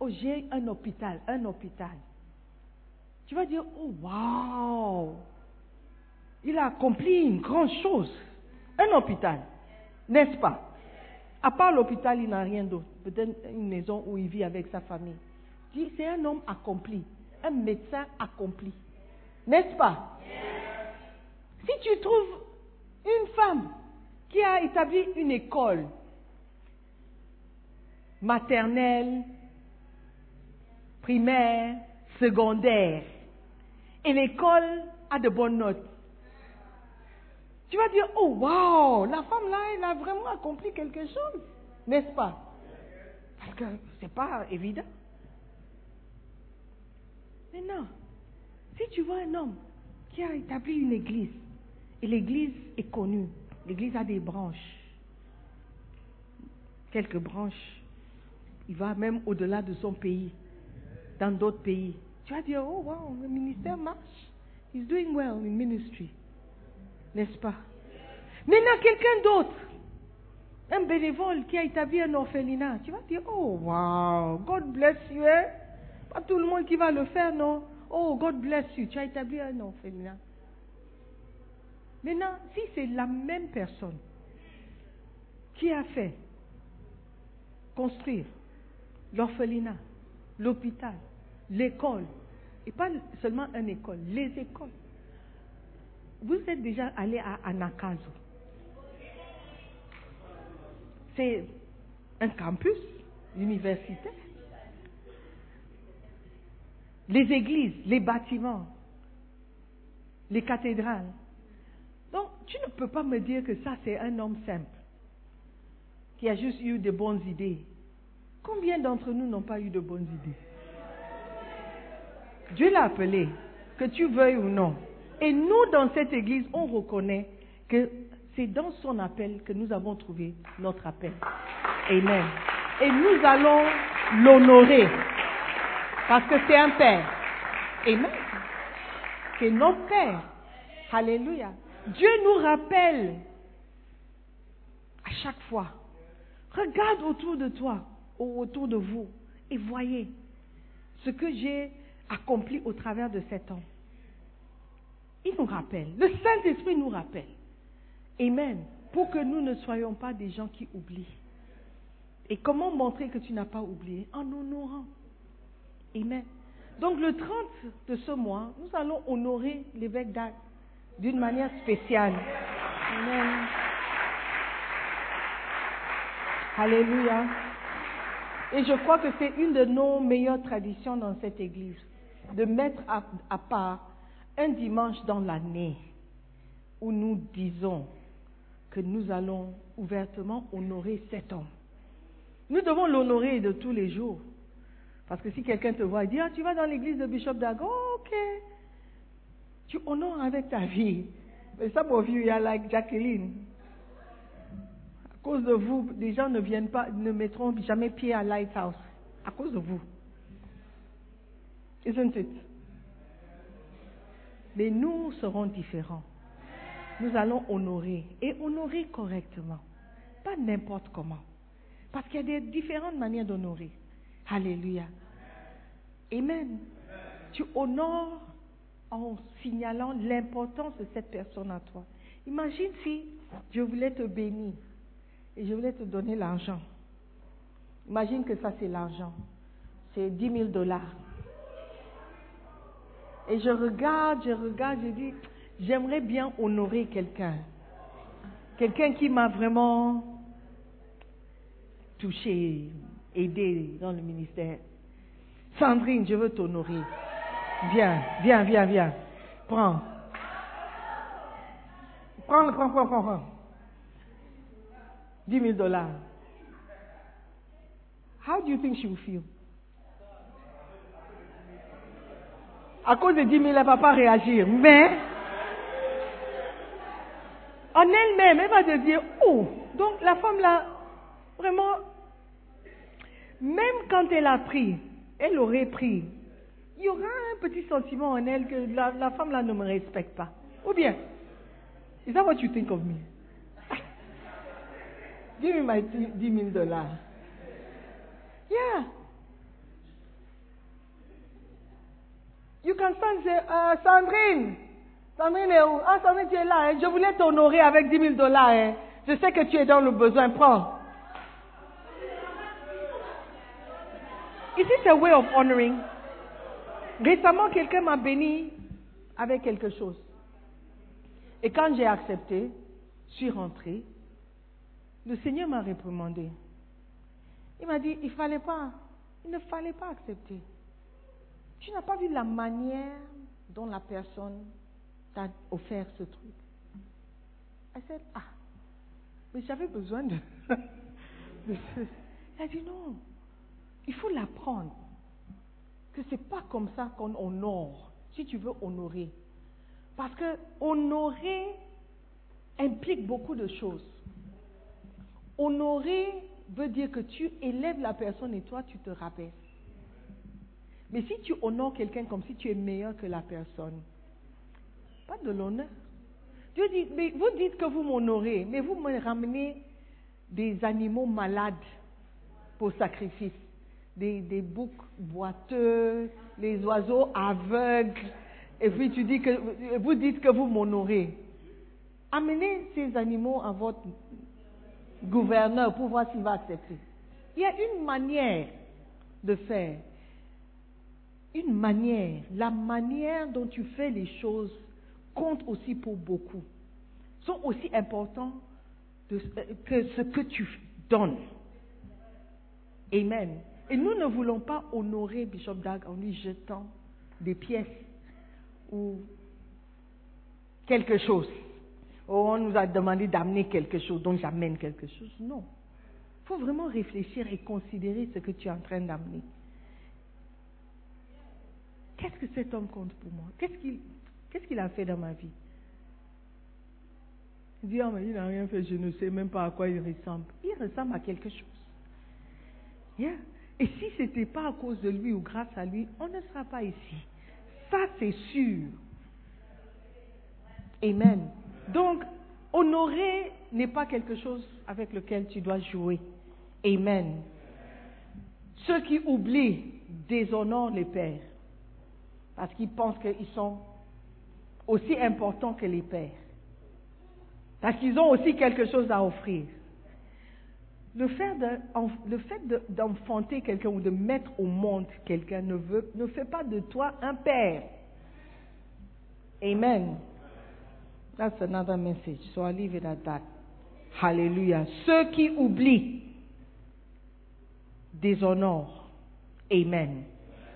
oh j'ai un hôpital, un hôpital, tu vas dire, oh waouh, il a accompli une grande chose, un hôpital, n'est-ce pas? À part l'hôpital, il n'a rien d'autre, peut-être une maison où il vit avec sa famille. C'est un homme accompli, un médecin accompli, n'est-ce pas? Si tu trouves une femme qui a établi une école, maternelle, primaire, secondaire. Et l'école a de bonnes notes. Tu vas dire, oh wow, la femme là, elle a vraiment accompli quelque chose, n'est-ce pas? Parce que ce n'est pas évident. Maintenant, si tu vois un homme qui a établi une église, et l'église est connue, l'église a des branches, quelques branches, il va même au-delà de son pays, dans d'autres pays. Tu vas dire, oh wow, le ministère marche. He's doing well in ministry. N'est-ce pas? Maintenant, quelqu'un d'autre, un bénévole qui a établi un orphelinat, tu vas dire, oh wow, God bless you, hein? Pas tout le monde qui va le faire, non? Oh, God bless you, tu as établi un orphelinat. Maintenant, si c'est la même personne qui a fait construire l'orphelinat, l'hôpital, l'école, et pas seulement une école, les écoles. Vous êtes déjà allé à Anakazo. C'est un campus universitaire. Les églises, les bâtiments, les cathédrales. Donc, tu ne peux pas me dire que ça, c'est un homme simple qui a juste eu de bonnes idées. Combien d'entre nous n'ont pas eu de bonnes idées? Dieu l'a appelé, que tu veuilles ou non. Et nous, dans cette église, on reconnaît que c'est dans son appel que nous avons trouvé notre appel. Amen. Et nous allons l'honorer. Parce que c'est un Père. Amen. C'est notre Père. Alléluia. Dieu nous rappelle à chaque fois. Regarde autour de toi, ou autour de vous, et voyez ce que j'ai accompli au travers de cet homme. Il nous rappelle. Le Saint-Esprit nous rappelle. Amen. Pour que nous ne soyons pas des gens qui oublient. Et comment montrer que tu n'as pas oublié? En honorant. Amen. Donc le 30 de ce mois, nous allons honorer l'évêque d'Acte d'une manière spéciale. Amen. Alléluia. Et je crois que c'est une de nos meilleures traditions dans cette église, de mettre à, à part un dimanche dans l'année où nous disons que nous allons ouvertement honorer cet homme. Nous devons l'honorer de tous les jours. Parce que si quelqu'un te voit et dit, ah, tu vas dans l'église de Bishop Dago, ok. Tu honores avec ta vie. Mais some of you, are like Jacqueline. À cause de vous, les gens ne viennent pas, ne mettront jamais pied à Lighthouse. À cause de vous. Isn't it? Mais nous serons différents. Nous allons honorer et honorer correctement. Pas n'importe comment. Parce qu'il y a des différentes manières d'honorer. Alléluia. Amen. Tu honores en signalant l'importance de cette personne à toi. Imagine si je voulais te bénir et je voulais te donner l'argent. Imagine que ça c'est l'argent. C'est 10 000 dollars. Et je regarde, je regarde, je dis, j'aimerais bien honorer quelqu'un. Quelqu'un qui m'a vraiment touché, aidé dans le ministère. Sandrine, je veux t'honorer. Viens, viens, viens, viens. Prends. Prends, prends, prends, prends, prends. 10 000 dollars. How do you think she will feel? À cause de 10 000, elle ne va pas réagir. Mais, en elle-même, elle va te dire, oh, donc la femme là, vraiment, même quand elle a pris, elle aurait pris, il y aura un petit sentiment en elle que la, la femme là ne me respecte pas. Ou bien, is that what you think of me? Give me my 10 000 dollars. Yeah. You can stand uh, Sandrine, Sandrine est où? Ah, Sandrine, tu es là. Hein? Je voulais t'honorer avec 10 000 dollars. Hein? Je sais que tu es dans le besoin. Prends. Is it a way of honoring? Récemment, quelqu'un m'a béni avec quelque chose. Et quand j'ai accepté, je suis rentrée. Le Seigneur m'a réprimandé. Il m'a dit, il fallait pas, il ne fallait pas accepter. Tu n'as pas vu la manière dont la personne t'a offert ce truc. I said, ah, mais j'avais besoin de. Il a dit non, il faut l'apprendre. que ce n'est pas comme ça qu'on honore, si tu veux honorer. Parce que honorer implique beaucoup de choses. Honorer veut dire que tu élèves la personne et toi, tu te rabaisses. Mais si tu honores quelqu'un comme si tu es meilleur que la personne, pas de l'honneur. Dieu dit, mais vous dites que vous m'honorez, mais vous me ramenez des animaux malades pour sacrifice, des, des boucs boiteux, les oiseaux aveugles, et puis tu dis que vous dites que vous m'honorez. Amenez ces animaux à votre gouverneur pour voir s'il va accepter. Il y a une manière de faire. Une manière. La manière dont tu fais les choses compte aussi pour beaucoup. Sont aussi importants de- que ce que tu donnes. Amen. Et nous ne voulons pas honorer Bishop Dag en lui jetant des pièces ou quelque chose. Oh, on nous a demandé d'amener quelque chose, donc j'amène quelque chose. Non. Il faut vraiment réfléchir et considérer ce que tu es en train d'amener. Qu'est-ce que cet homme compte pour moi? Qu'est-ce qu'il a fait dans ma vie? Il dit, ah, mais il n'a rien fait, je ne sais même pas à quoi il ressemble. Il ressemble à quelque chose. Yeah. Et si ce n'était pas à cause de lui ou grâce à lui, on ne sera pas ici. Ça, c'est sûr. Amen. Donc, honorer n'est pas quelque chose avec lequel tu dois jouer. Amen. Ceux qui oublient déshonorent les pères parce qu'ils pensent qu'ils sont aussi importants que les pères. Parce qu'ils ont aussi quelque chose à offrir. Le fait d'enfanter quelqu'un ou de mettre au monde quelqu'un ne, ne fait pas de toi un père. Amen. That's another message. So I'll leave it at that. Hallelujah. Ceux qui oublient déshonorent. Amen.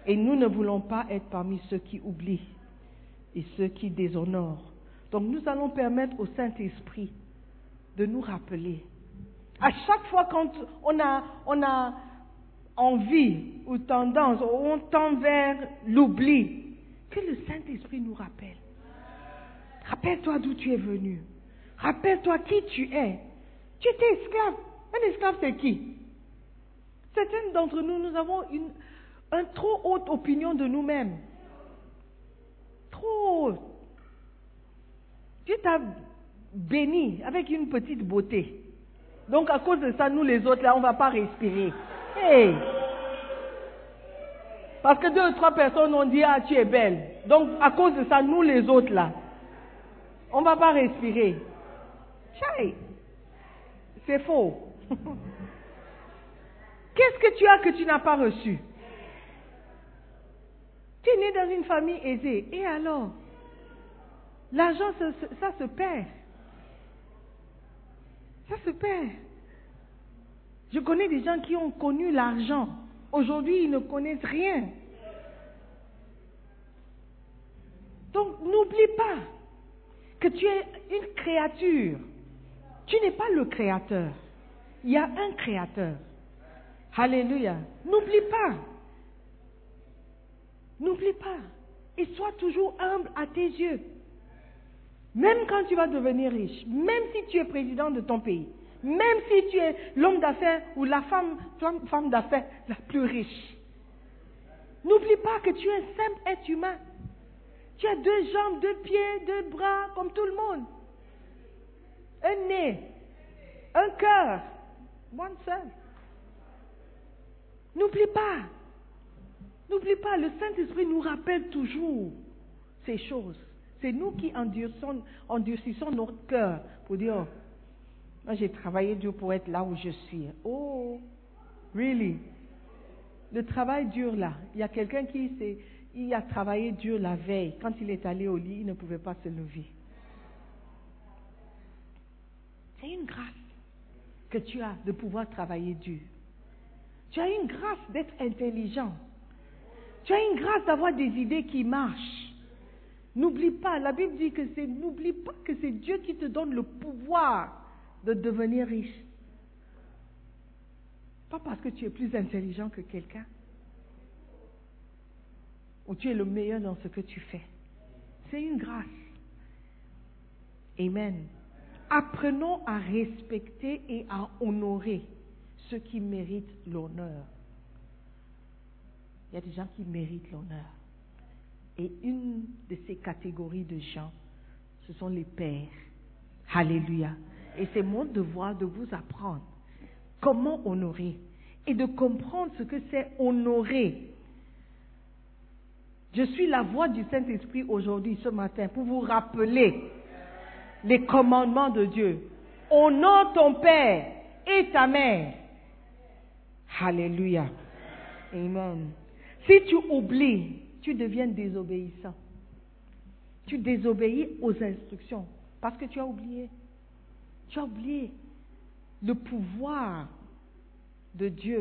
Et nous ne voulons pas être parmi ceux qui oublient et ceux qui déshonorent. Donc nous allons permettre au Saint-Esprit de nous rappeler. À chaque fois quand on a, envie ou tendance, on tend vers l'oubli, que le Saint-Esprit nous rappelle. Rappelle-toi d'où tu es venu. Rappelle-toi qui tu es. Tu étais esclave. Un esclave, c'est qui? Certains d'entre nous, nous avons une, trop haute opinion de nous-mêmes. Trop haute. Dieu t'a béni avec une petite beauté. Donc à cause de ça, nous les autres, là, on ne va pas respirer. Hey! Parce que deux ou trois personnes ont dit, ah, tu es belle. Donc à cause de ça, nous les autres, là, on ne va pas respirer. C'est faux. Qu'est-ce que tu as que tu n'as pas reçu? Tu es né dans une famille aisée. Et alors? L'argent, ça, ça- se perd. Ça se perd. Je connais des gens qui ont connu l'argent. Aujourd'hui, ils ne connaissent rien. Donc, n'oublie pas que tu es une créature. Tu n'es pas le créateur. Il y a un créateur. Alléluia. N'oublie pas. N'oublie pas. Et sois toujours humble à tes yeux. Même quand tu vas devenir riche, même si tu es président de ton pays, même si tu es l'homme d'affaires ou la femme, d'affaires la plus riche, n'oublie pas que tu es un simple être humain. Tu as deux jambes, deux pieds, deux bras, comme tout le monde. Un nez, un cœur, one seul. N'oublie pas. N'oublie pas, le Saint-Esprit nous rappelle toujours ces choses. C'est nous qui endurcissons, notre cœur pour dire, oh, moi j'ai travaillé dur pour être là où je suis. Oh, really? Le travail dur là, il y a quelqu'un qui il a travaillé dur la veille. Quand il est allé au lit, il ne pouvait pas se lever. C'est une grâce que tu as de pouvoir travailler dur. Tu as une grâce d'être intelligent. Tu as une grâce d'avoir des idées qui marchent. N'oublie pas, la Bible dit que c'est, n'oublie pas que c'est Dieu qui te donne le pouvoir de devenir riche. Pas parce que tu es plus intelligent que quelqu'un. ou tu es le meilleur dans ce que tu fais. C'est une grâce. Amen. Apprenons à respecter et à honorer ceux qui méritent l'honneur. Il y a des gens qui méritent l'honneur. Et une de ces catégories de gens, ce sont les pères. Alléluia. Et c'est mon devoir de vous apprendre comment honorer et de comprendre ce que c'est honorer. Je suis la voix du Saint-Esprit aujourd'hui, ce matin, pour vous rappeler les commandements de Dieu. Honore ton père et ta mère. Alléluia. Amen. Si tu oublies, tu deviens désobéissant. Tu désobéis aux instructions parce que tu as oublié. Tu as oublié le pouvoir de Dieu,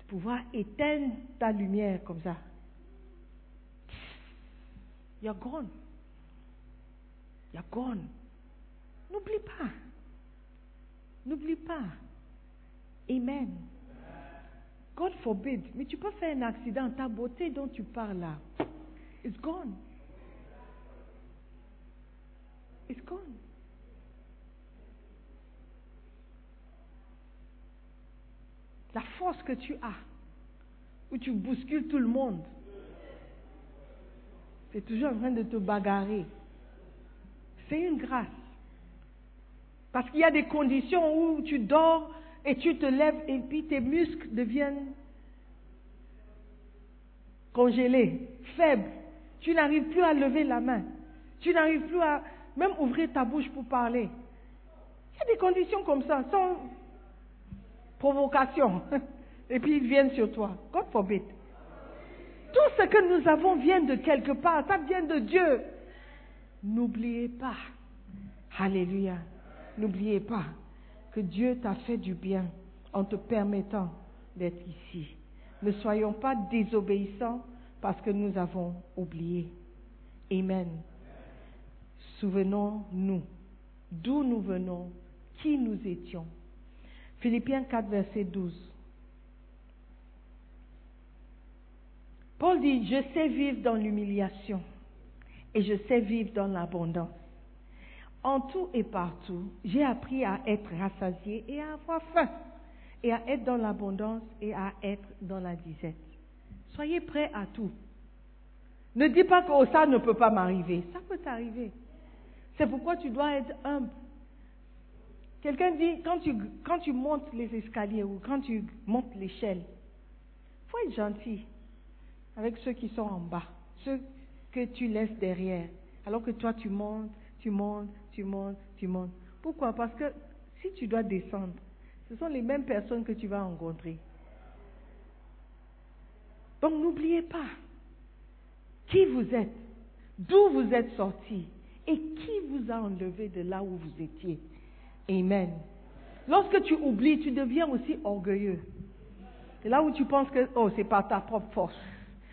de pouvoir éteindre ta lumière comme ça. You're gone. You're gone. N'oublie pas. N'oublie pas. Amen. God forbid. Mais tu peux faire un accident. Ta beauté dont tu parles là, it's gone. It's gone. La force que tu as, où tu bouscules tout le monde, c'est toujours en train de te bagarrer. C'est une grâce. Parce qu'il y a des conditions où tu dors et tu te lèves et puis tes muscles deviennent congelés, faibles. Tu n'arrives plus à lever la main. Tu n'arrives plus à même ouvrir ta bouche pour parler. Il y a des conditions comme ça, sans provocation. Et puis ils viennent sur toi. God forbid. Tout ce que nous avons vient de quelque part. Ça vient de Dieu. N'oubliez pas. Alléluia. N'oubliez pas que Dieu t'a fait du bien en te permettant d'être ici. Ne soyons pas désobéissants parce que nous avons oublié. Amen. Souvenons-nous d'où nous venons, qui nous étions. Philippiens 4, verset 12. Paul dit, je sais vivre dans l'humiliation et je sais vivre dans l'abondance. En tout et partout, j'ai appris à être rassasié et à avoir faim, et à être dans l'abondance et à être dans la disette. Soyez prêts à tout. Ne dis pas que ça ne peut pas m'arriver. Ça peut t'arriver. C'est pourquoi tu dois être humble. Quelqu'un dit, quand tu, quand tu montes les escaliers ou quand tu montes l'échelle, il faut être gentil avec ceux qui sont en bas, ceux que tu laisses derrière, alors que toi tu montes, tu montes, tu montes, tu montes. Pourquoi? Parce que si tu dois descendre, ce sont les mêmes personnes que tu vas rencontrer. Donc n'oubliez pas qui vous êtes, d'où vous êtes sorti et qui vous a enlevé de là où vous étiez. Amen. Lorsque tu oublies, tu deviens aussi orgueilleux. C'est là où tu penses que, oh, c'est pas ta propre force.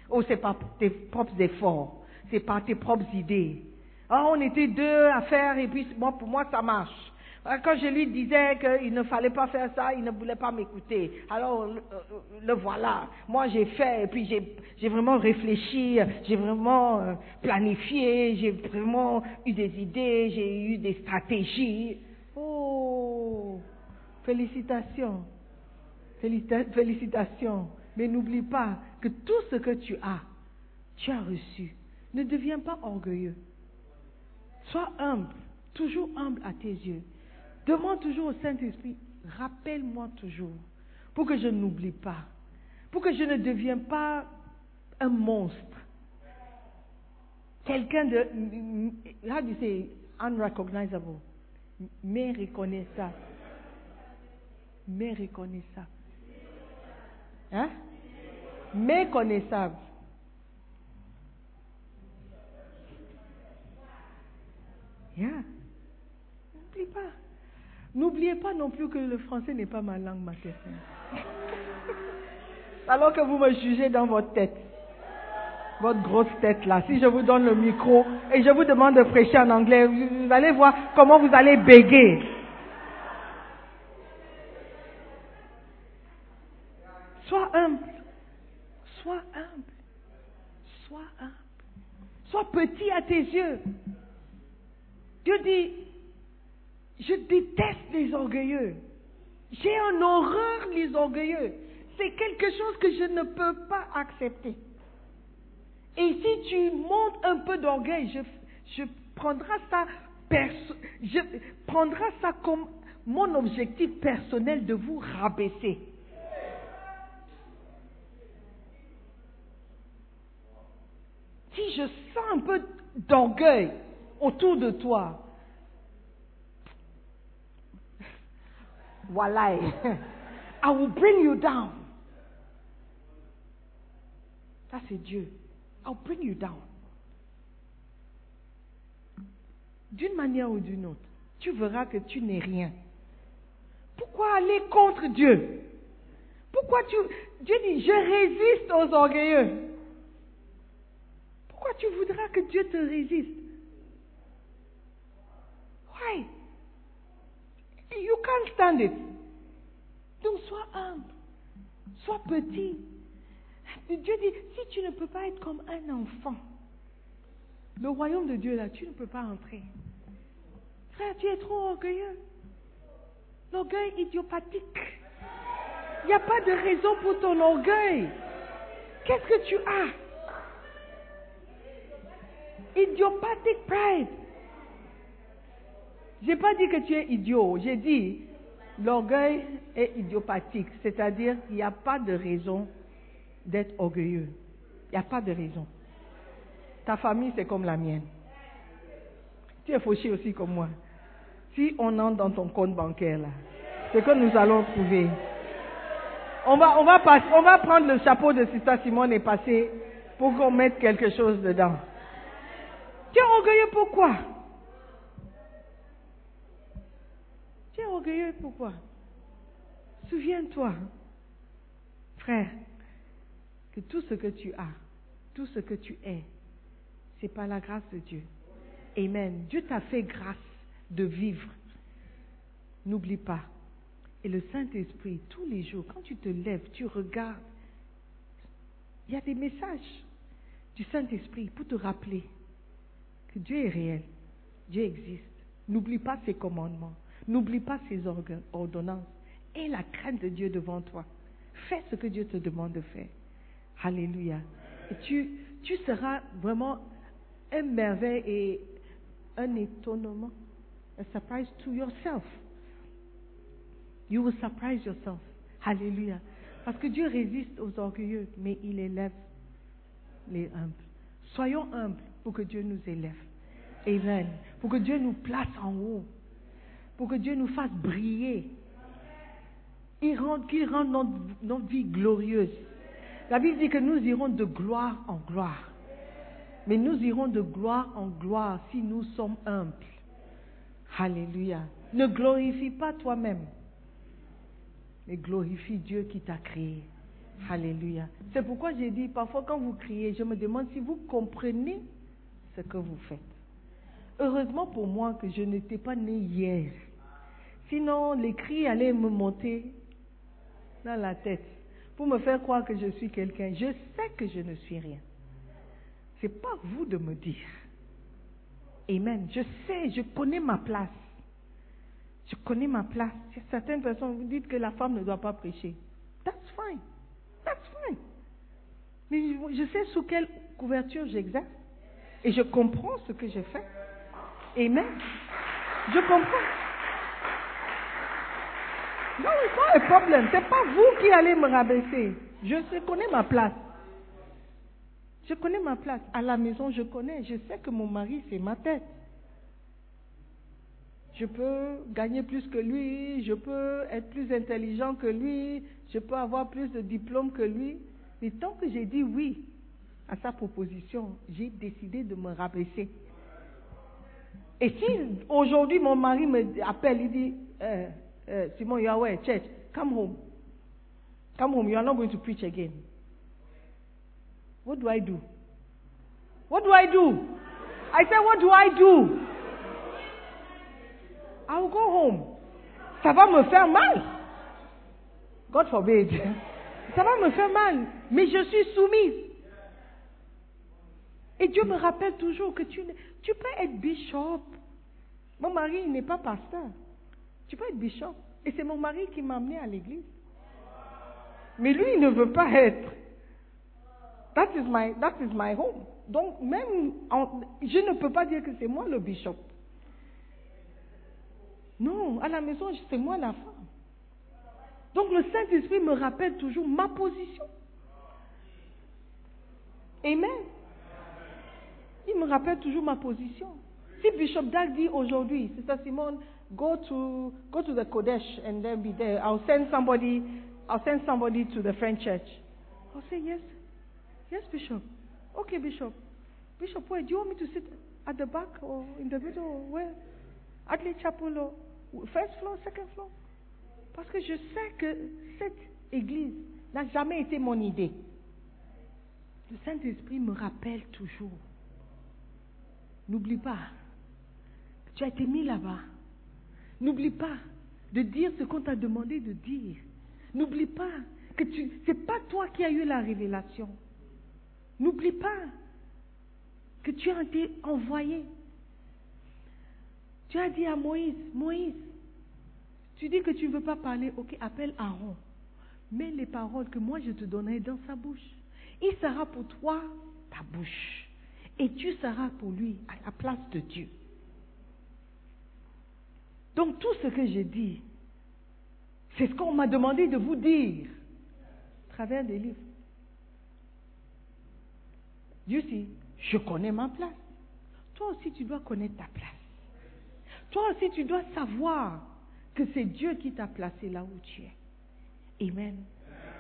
Oh, c'est pas tes propres efforts. C'est pas tes propres idées. Ah, on était deux à faire et puis moi, pour moi, ça marche. Ah, Quand je lui disais qu'il ne fallait pas faire ça, il ne voulait pas m'écouter. Alors, le, euh, le voilà. Moi, j'ai fait et puis j'ai- vraiment réfléchi, j'ai vraiment euh, planifié, j'ai vraiment eu des idées, j'ai eu des stratégies. Oh, félicitations. Félicita- Félicitations. Mais n'oublie pas que tout ce que tu as, tu as reçu. Ne deviens pas orgueilleux. Sois humble, toujours humble à tes yeux. Demande toujours au Saint-Esprit, rappelle-moi toujours, pour que je n'oublie pas, pour que je ne devienne pas un monstre. Quelqu'un de, how do you say, unrecognizable, mais reconnaissable. Mais reconnaissable. Hein? Méconnaissable. Pas. N'oubliez pas non plus que le français n'est pas ma langue maternelle. Alors que vous me jugez dans votre tête, votre grosse tête là, si je vous donne le micro et je vous demande de prêcher en anglais, vous allez voir comment vous allez béguer. Sois humble. Sois humble. Sois humble. Sois petit à tes yeux. Dieu dit, je déteste les orgueilleux. J'ai en horreur les orgueilleux. C'est quelque chose que je ne peux pas accepter. Et si tu montes un peu d'orgueil, je, prendrai ça, je prendrai ça comme mon objectif personnel de vous rabaisser. Si je sens un peu d'orgueil autour de toi, voilà, I will bring you down. Ça, c'est Dieu. I'll bring you down. D'une manière ou d'une autre, tu verras que tu n'es rien. Pourquoi aller contre Dieu? Pourquoi tu... Dieu dit, je résiste aux orgueilleux. Pourquoi tu voudras que Dieu te résiste? Why? You can't stand it. Donc sois humble, sois petit. Dieu dit, si tu ne peux pas être comme un enfant, le royaume de Dieu là, tu ne peux pas entrer. Frère, tu es trop orgueilleux. L'orgueil idiopathique. Il n'y a pas de raison pour ton orgueil. Qu'est-ce que tu as? Idiopathic pride. J'ai pas dit que tu es idiot. J'ai dit l'orgueil est idiopathique. C'est-à-dire qu'il n'y a pas de raison d'être orgueilleux. Il n'y a pas de raison. Ta famille, c'est comme la mienne. Tu es fauché aussi comme moi. Si on entre dans ton compte bancaire, là, c'est que nous allons trouver. On va, on, va on va prendre le chapeau de Sista Simone et passer pour qu'on mette quelque chose dedans. Tu es orgueilleux pourquoi Tu es orgueilleux pourquoi? Souviens-toi, frère, que tout ce que tu as, tout ce que tu es, c'est par la grâce de Dieu. Amen. Dieu t'a fait grâce de vivre. N'oublie pas. Et le Saint-Esprit, tous les jours, quand tu te lèves, tu regardes, il y a des messages du Saint-Esprit pour te rappeler que Dieu est réel, Dieu existe. N'oublie pas ses commandements, n'oublie pas ses ordonnances. Et la crainte de Dieu devant toi. Fais ce que Dieu te demande de faire. Alléluia. Et tu, tu seras vraiment un merveille et un étonnement. A surprise to yourself. You will surprise yourself. Alléluia. Parce que Dieu résiste aux orgueilleux, mais il élève les humbles. Soyons humbles pour que Dieu nous élève. Amen. Pour que Dieu nous place en haut. Pour que Dieu nous fasse briller. Il rend- Qu'il rende notre, notre vie glorieuse. La Bible dit que nous irons de gloire en gloire. Mais nous irons de gloire en gloire si nous sommes humbles. Alléluia. Ne glorifie pas toi-même, mais glorifie Dieu qui t'a créé. Alléluia. C'est pourquoi j'ai dit, parfois quand vous criez, je me demande si vous comprenez ce que vous faites. Heureusement pour moi que je n'étais pas né hier. Sinon, les cris allaient me monter dans la tête pour me faire croire que je suis quelqu'un. Je sais que je ne suis rien. C'est pas vous de me dire. Amen. Je sais, je connais ma place. Je connais ma place. Certaines personnes vous dites que la femme ne doit pas prêcher. That's fine. That's fine. Mais je, sais sous quelle couverture j'exerce. Et je comprends ce que je fais. Amen. Je comprends. Non, c'est pas un problème. C'est pas vous qui allez me rabaisser. Je connais ma place. Je connais ma place. À la maison, je connais. Je sais que mon mari, c'est ma tête. Je peux gagner plus que lui, je peux être plus intelligent que lui, je peux avoir plus de diplômes que lui. Mais tant que j'ai dit oui à sa proposition, j'ai décidé de me rabaisser. Et si aujourd'hui mon mari me appelle, il dit, euh, euh, Simon, you are away, church, come home. Come home, you are not going to preach again. What do I do? What do I do? I said, what do I do? I will go home. Ça va me faire mal. God forbid. Ça va me faire mal. Mais je suis soumise. Et Dieu me rappelle toujours que tu, tu peux être bishop. Mon mari n'est pas pasteur. Tu peux être bishop. Et c'est mon mari qui m'a amené à l'église. Mais lui, il ne veut pas être. That is my, that is my home. Donc, même, je ne peux pas dire que c'est moi le bishop. Non, à la maison, c'est moi la femme. Donc, le Saint-Esprit me rappelle toujours ma position. Amen. Il me rappelle toujours ma position. Si Bishop Dag dit aujourd'hui, Sister Simone, go to go to the Kodesh and then be there. I'll send somebody. I'll send somebody to the French church. I'll say yes, yes, Bishop. Okay, Bishop. Bishop, where? Do you want me to sit at the back or in the middle? Or where? Adley Chapel or first floor, second floor? Parce que je sais que cette église n'a jamais été mon idée. Le Saint-Esprit me rappelle toujours. N'oublie pas tu as été mis là-bas. N'oublie pas de dire ce qu'on t'a demandé de dire. N'oublie pas que tu c'est pas toi qui as eu la révélation. N'oublie pas que tu as été envoyé. Tu as dit à Moïse, Moïse, tu dis que tu ne veux pas parler, ok, appelle Aaron. Mets les paroles que moi je te donnerai dans sa bouche. Il sera pour toi ta bouche. Et tu seras pour lui à la place de Dieu. Donc tout ce que j'ai dit, c'est ce qu'on m'a demandé de vous dire à travers des livres. Dieu dit, je connais ma place. Toi aussi, tu dois connaître ta place. Toi aussi, tu dois savoir que c'est Dieu qui t'a placé là où tu es. Amen.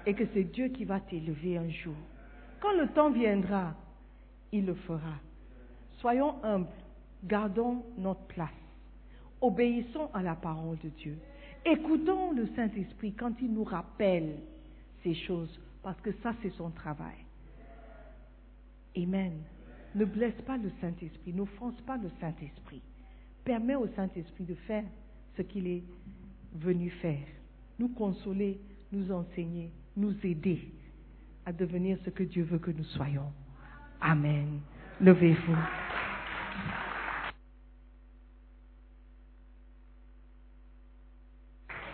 Et que c'est Dieu qui va t'élever un jour. Quand le temps viendra, il le fera. Soyons humbles, gardons notre place, obéissons à la parole de Dieu. Écoutons le Saint-Esprit quand il nous rappelle ces choses, parce que ça, c'est son travail. Amen. Ne blesse pas le Saint-Esprit, n'offense pas le Saint-Esprit. Permets au Saint-Esprit de faire ce qu'il est venu faire. Nous consoler, nous enseigner, nous aider à devenir ce que Dieu veut que nous soyons. Amen. Levez-vous.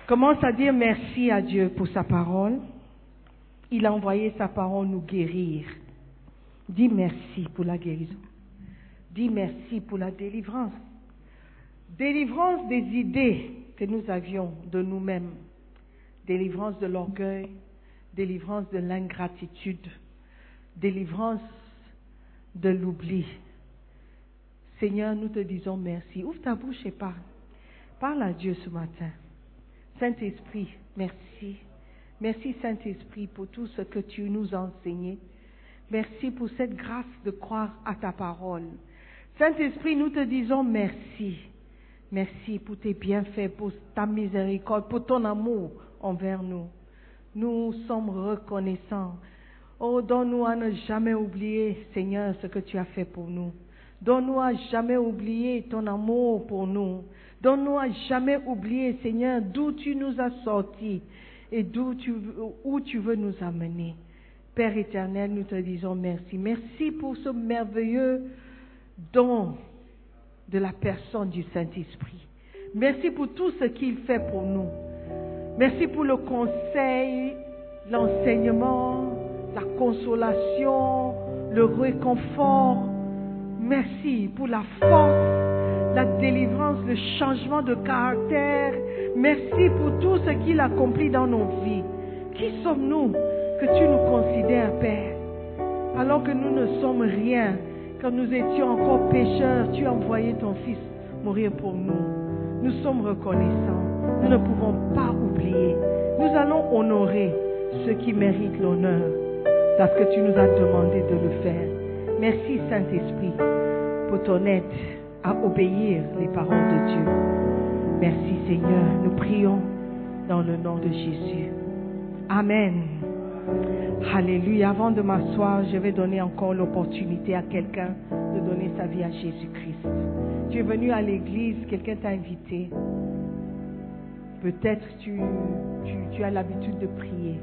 Commence à dire merci à Dieu pour sa parole. Il a envoyé sa parole nous guérir. Dis merci pour la guérison. Dis merci pour la délivrance. Délivrance des idées que nous avions de nous-mêmes. Délivrance de l'orgueil. Délivrance de l'ingratitude. Délivrance de l'oubli. Seigneur, nous te disons merci. Ouvre ta bouche et parle. Parle à Dieu ce matin. Saint-Esprit, merci. Merci Saint-Esprit pour tout ce que tu nous as enseigné. Merci pour cette grâce de croire à ta parole. Saint-Esprit, nous te disons merci. Merci pour tes bienfaits, pour ta miséricorde, pour ton amour envers nous. Nous sommes reconnaissants. Oh, donne-nous à ne jamais oublier, Seigneur, ce que tu as fait pour nous. Donne-nous à jamais oublier ton amour pour nous. Donne-nous à jamais oublier, Seigneur, d'où tu nous as sortis et d'où tu, où tu veux nous amener. Père éternel, nous te disons merci. Merci pour ce merveilleux don de la personne du Saint-Esprit. Merci pour tout ce qu'il fait pour nous. Merci pour le conseil, l'enseignement, la consolation, le réconfort. Merci pour la force, la délivrance, le changement de caractère. Merci pour tout ce qu'il accomplit dans nos vies. Qui sommes-nous que tu nous considères, Père? Alors que nous ne sommes rien, quand nous étions encore pécheurs, tu as envoyé ton Fils mourir pour nous. Nous sommes reconnaissants. Nous ne pouvons pas oublier. Nous allons honorer ceux qui méritent l'honneur parce que tu nous as demandé de le faire. Merci Saint-Esprit pour ton aide à obéir les paroles de Dieu. Merci Seigneur. Nous prions dans le nom de Jésus. Amen. Alléluia. Avant de m'asseoir, je vais donner encore l'opportunité à quelqu'un de donner sa vie à Jésus-Christ. Tu es venu à l'église, quelqu'un t'a invité. Peut-être tu, tu, tu as l'habitude de prier.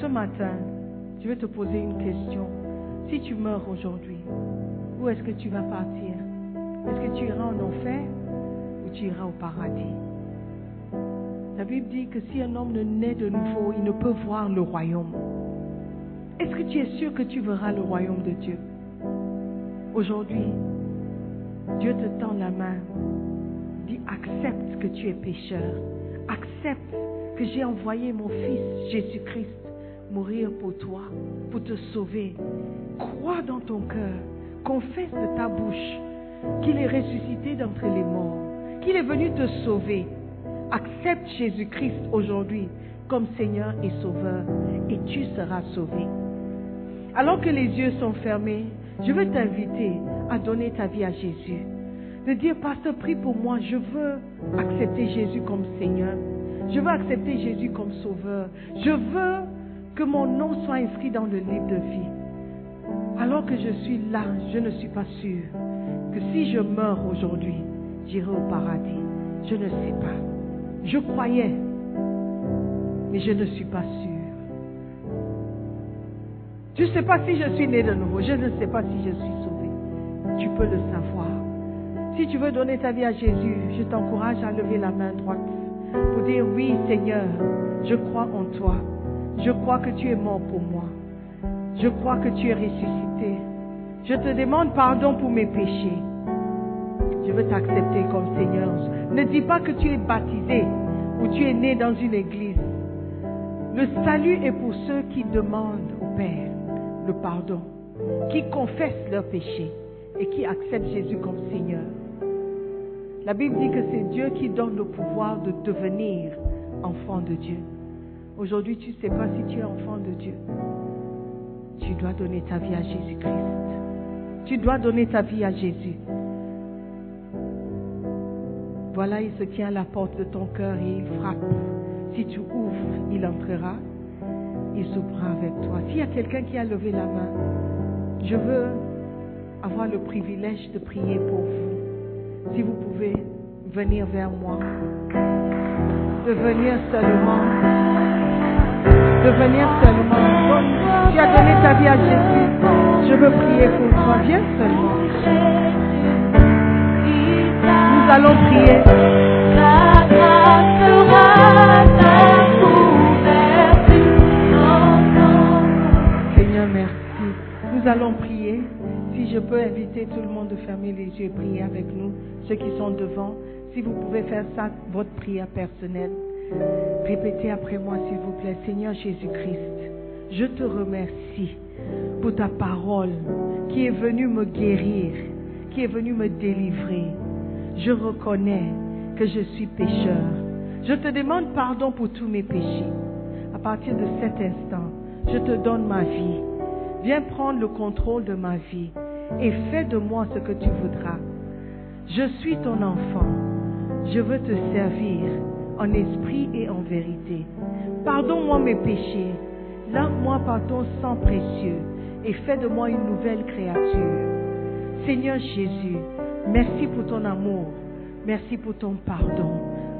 Ce matin, je vais te poser une question. Si tu meurs aujourd'hui, où est-ce que tu vas partir? Est-ce que tu iras en enfer ou tu iras au paradis? La Bible dit que si un homme ne naît de nouveau, il ne peut voir le royaume. Est-ce que tu es sûr que tu verras le royaume de Dieu? Aujourd'hui, Dieu te tend la main. Dit, accepte que tu es pécheur. Accepte que j'ai envoyé mon Fils Jésus-Christ mourir pour toi, pour te sauver. Crois dans ton cœur, confesse de ta bouche qu'il est ressuscité d'entre les morts, qu'il est venu te sauver. Accepte Jésus-Christ aujourd'hui comme Seigneur et Sauveur et tu seras sauvé. Alors que les yeux sont fermés, je veux t'inviter à donner ta vie à Jésus. De dire, Pasteur, prie pour moi, je veux accepter Jésus comme Seigneur. Je veux accepter Jésus comme Sauveur. Je veux que mon nom soit inscrit dans le livre de vie. Alors que je suis là, je ne suis pas sûr que si je meurs aujourd'hui, j'irai au paradis. Je ne sais pas. Je croyais, mais je ne suis pas sûr. Je ne sais pas si je suis né de nouveau. Je ne sais pas si je suis sauvé. Tu peux le savoir. Si tu veux donner ta vie à Jésus, je t'encourage à lever la main droite pour dire oui Seigneur, je crois en toi. Je crois que tu es mort pour moi. Je crois que tu es ressuscité. Je te demande pardon pour mes péchés. Je veux t'accepter comme Seigneur. Ne dis pas que tu es baptisé ou tu es né dans une église. Le salut est pour ceux qui demandent au Père le pardon, qui confessent leurs péchés et qui acceptent Jésus comme Seigneur. La Bible dit que c'est Dieu qui donne le pouvoir de devenir enfant de Dieu. Aujourd'hui, tu ne sais pas si tu es enfant de Dieu. Tu dois donner ta vie à Jésus-Christ. Tu dois donner ta vie à Jésus. Voilà, il se tient à la porte de ton cœur et il frappe. Si tu ouvres, il entrera. Il soupera avec toi. S'il y a quelqu'un qui a levé la main, je veux avoir le privilège de prier pour vous. Si vous pouvez venir vers moi, de venir seulement, de venir seulement. Tu as donné ta vie à Jésus. Je veux prier pour toi. Viens seulement. Nous allons prier. Seigneur, merci. Nous allons prier. Si je peux inviter tout le monde de fermer les yeux et prier avec nous, ceux qui sont devant, si vous pouvez faire ça, votre prière personnelle. Répétez après moi, s'il vous plaît. Seigneur Jésus-Christ, je te remercie pour ta parole qui est venue me guérir, qui est venue me délivrer. Je reconnais que je suis pécheur. Je te demande pardon pour tous mes péchés. À partir de cet instant, je te donne ma vie. Viens prendre le contrôle de ma vie et fais de moi ce que tu voudras. Je suis ton enfant. Je veux te servir en esprit et en vérité. Pardonne-moi mes péchés. Lave-moi par ton sang précieux et fais de moi une nouvelle créature. Seigneur Jésus, merci pour ton amour. Merci pour ton pardon.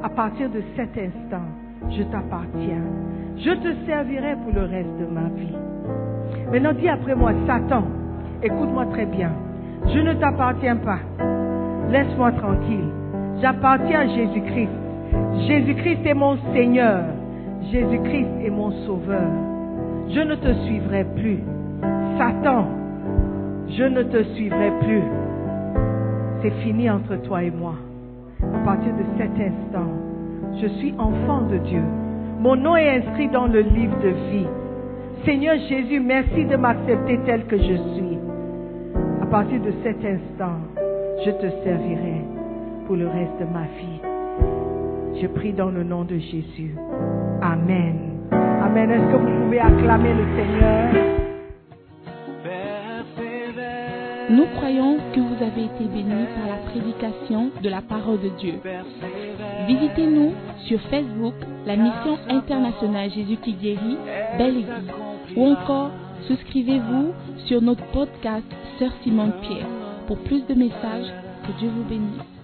À partir de cet instant, je t'appartiens. Je te servirai pour le reste de ma vie. Maintenant, dis après moi, Satan, écoute-moi très bien. Je ne t'appartiens pas. Laisse-moi tranquille. J'appartiens à Jésus-Christ. Jésus-Christ est mon Seigneur. Jésus-Christ est mon Sauveur. Je ne te suivrai plus. Satan, je ne te suivrai plus. C'est fini entre toi et moi. À partir de cet instant, je suis enfant de Dieu. Mon nom est inscrit dans le livre de vie. Seigneur Jésus, merci de m'accepter tel que je suis. À partir de cet instant, je te servirai pour le reste de ma vie. Je prie dans le nom de Jésus. Amen. Amen. Est-ce que vous pouvez acclamer le Seigneur? Nous croyons que vous avez été bénis par la prédication de la parole de Dieu. Visitez-nous sur Facebook, la mission internationale Jésus qui guérit, Belle Église. Ou encore, souscrivez-vous sur notre podcast Sœur Simone Pierre. Pour plus de messages, que Dieu vous bénisse.